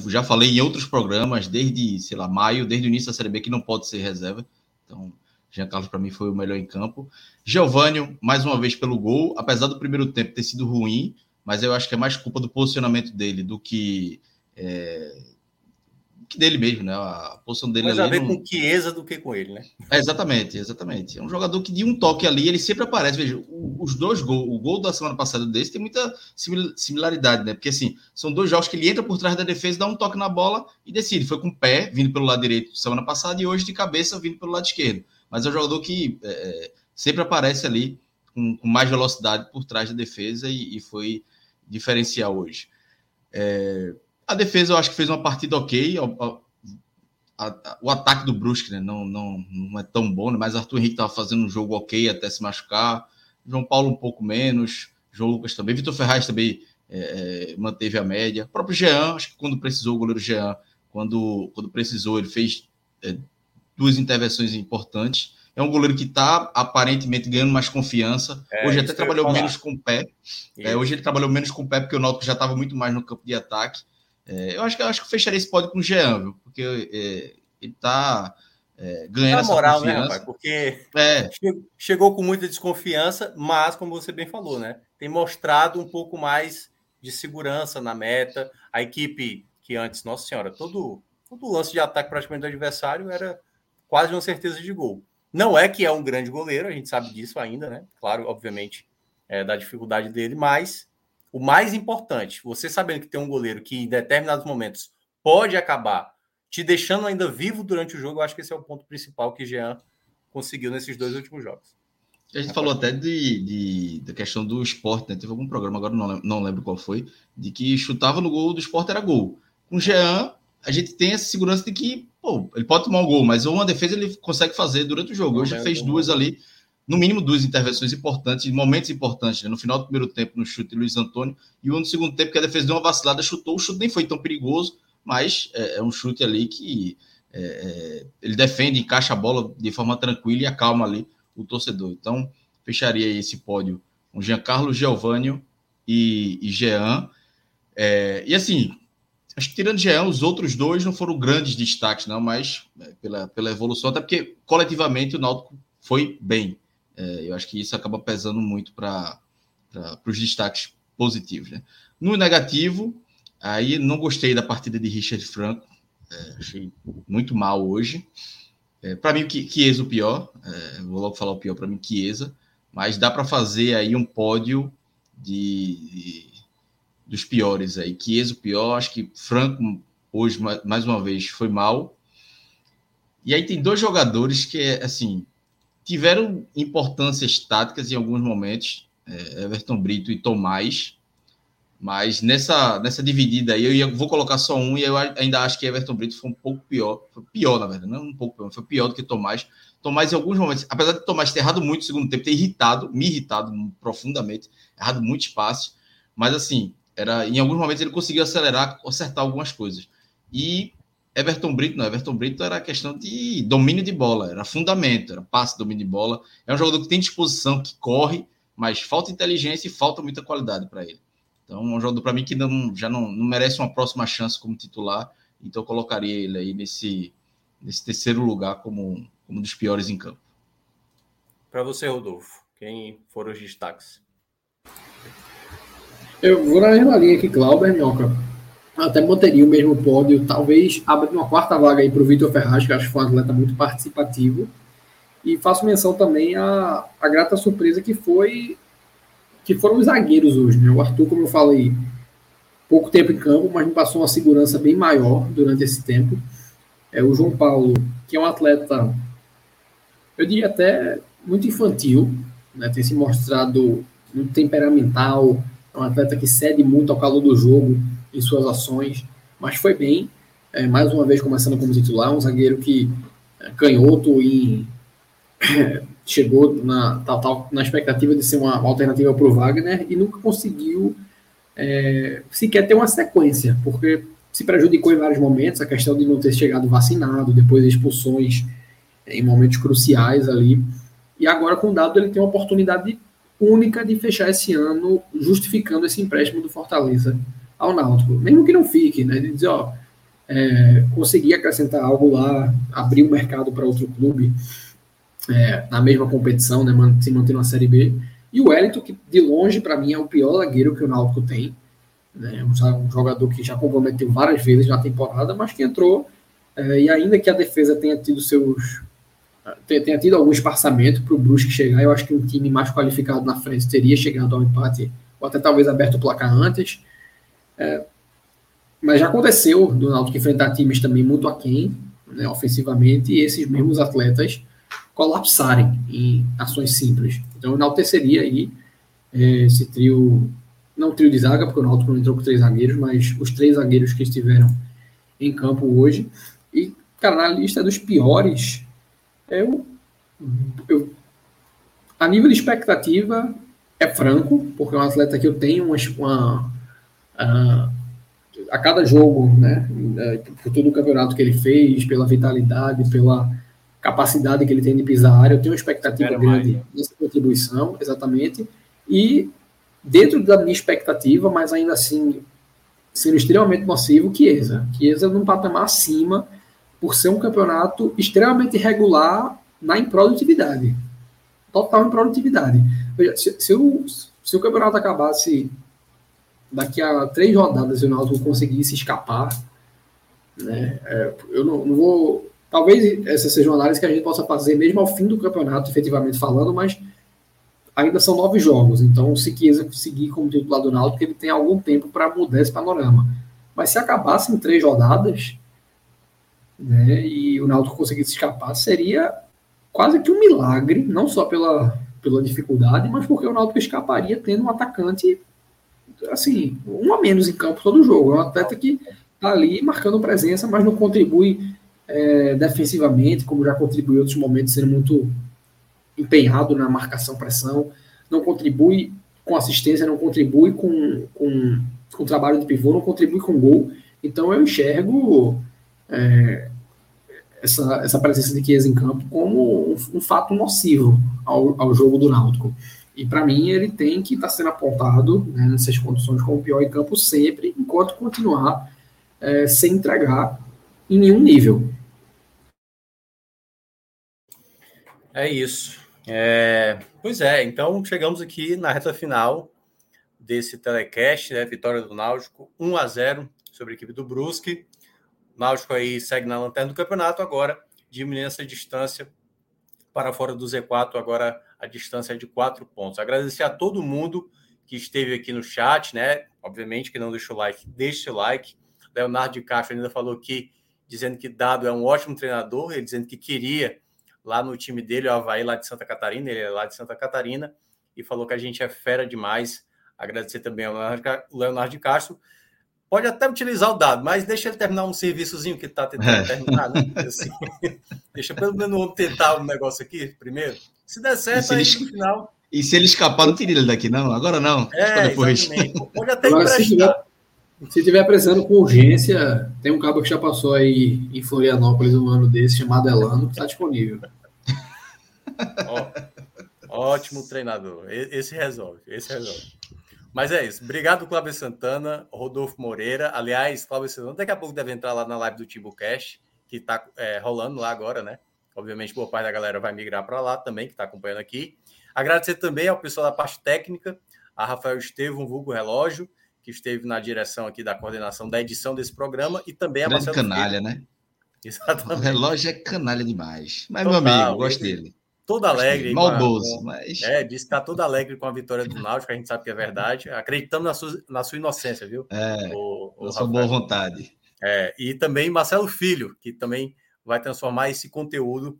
já falei em outros programas, desde, sei lá, maio, desde o início da Série B, que não pode ser reserva. Então, Jean Carlos, para mim, foi o melhor em campo. Giovanni, mais uma vez, pelo gol, apesar do primeiro tempo ter sido ruim, mas eu acho que é mais culpa do posicionamento dele do que. É, dele mesmo, né? A posição dele Mais ali. Mais a ver com Chiesa do que com ele, né? É, exatamente, exatamente. É um jogador que de um toque ali, ele sempre aparece. Veja, os dois gols, o gol da semana passada desse tem muita similaridade, né? Porque assim, são dois jogos que ele entra por trás da defesa, dá um toque na bola e decide. Foi com o pé, vindo pelo lado direito semana passada, e hoje de cabeça, vindo pelo lado esquerdo. Mas é um jogador que é, é sempre aparece ali com, com, mais velocidade por trás da defesa e, e foi diferencial hoje. É, a defesa eu acho que fez uma partida ok. A, a, o ataque do Brusque né, não, não, não é tão bom, né, mas Arthur Henrique estava fazendo um jogo ok até se machucar. João Paulo um pouco menos. João Lucas também. Vitor Ferraz também é, é, manteve a média. O próprio Jean, acho que quando precisou, o goleiro Jean, quando, quando precisou, ele fez é, duas intervenções importantes. É um goleiro que está aparentemente ganhando mais confiança. É, hoje até trabalhou menos com o pé. É, hoje ele trabalhou menos com o pé porque o Náutico já estava muito mais no campo de ataque. É, eu acho que eu acho que fecharia esse pódio com o Jean, viu? Porque é, ele está é, ganhando essa moral, né, confiança. Né, rapaz? Porque é. chegou com muita desconfiança, mas como você bem falou, né? Tem mostrado um pouco mais de segurança na meta. A equipe que antes, nossa senhora, todo todo lance de ataque praticamente do adversário era quase uma certeza de gol. Não é que é um grande goleiro, a gente sabe disso ainda, né? Claro, obviamente, é, da dificuldade dele, mas o mais importante, você sabendo que tem um goleiro que em determinados momentos pode acabar te deixando ainda vivo durante o jogo, eu acho que esse é o ponto principal que Jean conseguiu nesses dois últimos jogos. A gente falou até de, de, da questão do esporte, né? Teve algum programa, agora não, não lembro qual foi, de que chutava no gol do esporte era gol. Com o Jean, a gente tem essa segurança de que pô, ele pode tomar um gol, mas uma defesa ele consegue fazer durante o jogo. Hoje fez duas ali, no mínimo duas intervenções importantes, momentos importantes. Né? No final do primeiro tempo, no chute, Luiz Antônio, e um no segundo tempo, que a defesa deu uma vacilada, chutou. O chute nem foi tão perigoso, mas é, é um chute ali que é, é, ele defende, encaixa a bola de forma tranquila e acalma ali o torcedor. Então, fecharia esse pódio com Giancarlo Giovânio e, e Jean. É, e assim, Acho que tirando Jean, os outros dois não foram grandes destaques, não, mas é, pela, pela evolução, até porque coletivamente o Náutico foi bem. É, eu acho que isso acaba pesando muito para os destaques positivos. Né? No negativo, aí não gostei da partida de Richard Franco, é, achei muito mal hoje. É, para mim, Chiesa o pior, é, vou logo falar o pior para mim, Chiesa, mas dá para fazer aí um pódio de, de dos piores aí. Chiesa o pior, acho que Franco hoje, mais uma vez, foi mal. E aí tem dois jogadores que, assim, tiveram importâncias táticas em alguns momentos, é, Everton Brito e Tomás, mas nessa, nessa dividida aí, eu ia, vou colocar só um e eu ainda acho que Everton Brito foi um pouco pior, foi pior, na verdade, não um pouco pior, foi pior do que Tomás. Tomás, em alguns momentos, apesar de Tomás ter errado muito no segundo tempo, ter irritado, me irritado profundamente, errado muitos passes, mas assim, era, em alguns momentos ele conseguiu acelerar, acertar algumas coisas. E Everton Brito, não, Everton Brito era questão de domínio de bola, era fundamento, era passe, domínio de bola. É um jogador que tem disposição, que corre, mas falta inteligência e falta muita qualidade para ele. Então, é um jogador para mim que não, já não, não merece uma próxima chance como titular. Então, eu colocaria ele aí nesse, nesse terceiro lugar como, como um dos piores em campo. Para você, Rodolfo, quem foram os destaques? Eu vou na mesma linha que Clauber, Minhoca. Até manteria o mesmo pódio, talvez abrindo uma quarta vaga aí para o Vitor Ferraz, que acho que foi um atleta muito participativo. E faço menção também à, à grata surpresa que foi que foram os zagueiros hoje. Né? O Arthur, como eu falei, pouco tempo em campo, mas me passou uma segurança bem maior durante esse tempo. É o João Paulo, que é um atleta, eu diria até muito infantil, né? tem se mostrado muito temperamental, é um atleta que cede muito ao calor do jogo em suas ações, mas foi bem. É, mais uma vez começando como titular, um zagueiro que é, canhoto e é, chegou na, na expectativa de ser uma alternativa para o Wagner e nunca conseguiu é, sequer ter uma sequência, porque se prejudicou em vários momentos, a questão de não ter chegado vacinado, depois expulsões em momentos cruciais ali. E agora, com o dado, ele tem uma oportunidade única de fechar esse ano justificando esse empréstimo do Fortaleza ao Náutico. Mesmo que não fique, né? De dizer, ó, é, acrescentar algo lá, abrir o um mercado para outro clube é, na mesma competição, né? Se manter na Série B. E o Wellington, que de longe, para mim, é o pior zagueiro que o Náutico tem. Né? Um jogador que já comprometeu várias vezes na temporada, mas que entrou É, e ainda que a defesa tenha tido seus tenha tido algum espaçamento para o Brusque chegar, eu acho que um time mais qualificado na frente teria chegado ao empate, ou até talvez aberto o placar antes. É, mas já aconteceu do Náutico enfrentar times também muito aquém, né, ofensivamente, e esses mesmos atletas colapsarem em ações simples. Então, enalteceria aí é, esse trio, não trio de zaga, porque o Náutico não entrou com três zagueiros, mas os três zagueiros que estiveram em campo hoje. E, cara, na lista dos piores, eu, eu a nível de expectativa, é franco, porque é um atleta que eu tenho uma, uma a, a cada jogo, né, é, por todo o campeonato que ele fez, pela vitalidade, pela capacidade que ele tem de pisar a área, eu tenho uma expectativa Era grande mais, nessa contribuição, exatamente, e dentro da minha expectativa, mas ainda assim sendo extremamente nocivo, Chiesa. Chiesa num patamar acima, por ser um campeonato extremamente regular na improdutividade. Total improdutividade. Veja, se, se, o, se o campeonato acabasse daqui a três rodadas o Náutico conseguisse escapar, né, é, eu não, não, vou... Talvez essa seja uma análise que a gente possa fazer mesmo ao fim do campeonato, efetivamente falando, mas ainda são nove jogos, então se quiser seguir como titular do Náutico, ele tem algum tempo para mudar esse panorama. Mas se acabasse em três rodadas, né, e o Náutico conseguisse escapar, seria quase que um milagre, não só pela, pela dificuldade, mas porque o Náutico escaparia tendo um atacante, assim, um a menos em campo todo jogo. É um atleta que está ali marcando presença, mas não contribui é, defensivamente, como já contribuiu em outros momentos, sendo muito empenhado na marcação-pressão, não contribui com assistência, não contribui com, com, com trabalho de pivô, não contribui com gol. Então eu enxergo é, essa, essa presença de Chiesa em campo como um, um fato nocivo ao, ao jogo do Náutico. E para mim ele tem que estar tá sendo apontado né, nessas condições como pior em campo sempre, enquanto continuar é, sem entregar em nenhum nível. É isso. É, pois é, então chegamos aqui na reta final desse telecast, né? Vitória do Náutico, 1 a 0 sobre a equipe do Brusque. O Náutico aí segue na lanterna do campeonato, agora diminuindo essa distância para fora do Z4, agora a distância é de quatro pontos. Agradecer a todo mundo que esteve aqui no chat, né? Obviamente que não deixou o like, deixe seu like. Leonardo de Castro ainda falou aqui, dizendo que Dado é um ótimo treinador, ele dizendo que queria lá no time dele, o Havaí, lá de Santa Catarina, ele é lá de Santa Catarina, e falou que a gente é fera demais. Agradecer também ao Leonardo de Castro. Pode até utilizar o dado, mas deixa ele terminar um serviçozinho que ele está tentando é. terminar. Né? Assim, deixa pelo menos tentar o um negócio aqui primeiro. Se der certo, aí ele... no final. E se ele escapar, não tira ele daqui, não? Agora não. É, depois. Pode até Agora, se tiver, se tiver precisando com urgência, tem um cabo que já passou aí em Florianópolis um ano desse, chamado Elano, que está disponível. Ó, ótimo treinador. Esse resolve, esse resolve. Mas é isso. Obrigado, Cláudio Santana, Rodolfo Moreira. Aliás, Cláudio Santana, daqui a pouco deve entrar lá na live do Timbu Cash, que está é, rolando lá agora, né? Obviamente, boa parte da galera vai migrar para lá também, que está acompanhando aqui. Agradecer também ao pessoal da parte técnica, a Rafael Estevam, vulgo relógio, que esteve na direção aqui da coordenação da edição desse programa, e também a Grande Marcelo canalha, Filho. né? Exatamente. O relógio é canalha demais. Mas, Total, meu amigo, gosto dele todo alegre. Maldoso, mas. É, disse que está todo alegre com a vitória do Náutico, a gente sabe que é verdade. Acreditamos na sua, na sua inocência, viu? É, o, o sua boa vontade. É, e também Marcelo Filho, que também vai transformar esse conteúdo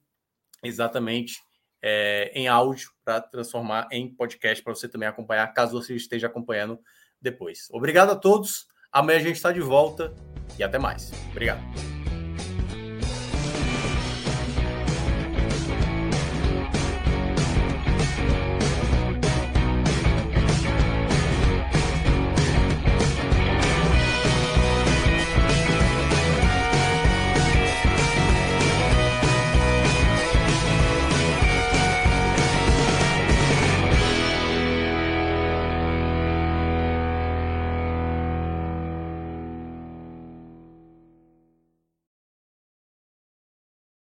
exatamente é, em áudio para transformar em podcast para você também acompanhar, caso você esteja acompanhando depois. Obrigado a todos. Amanhã a gente está de volta e até mais. Obrigado.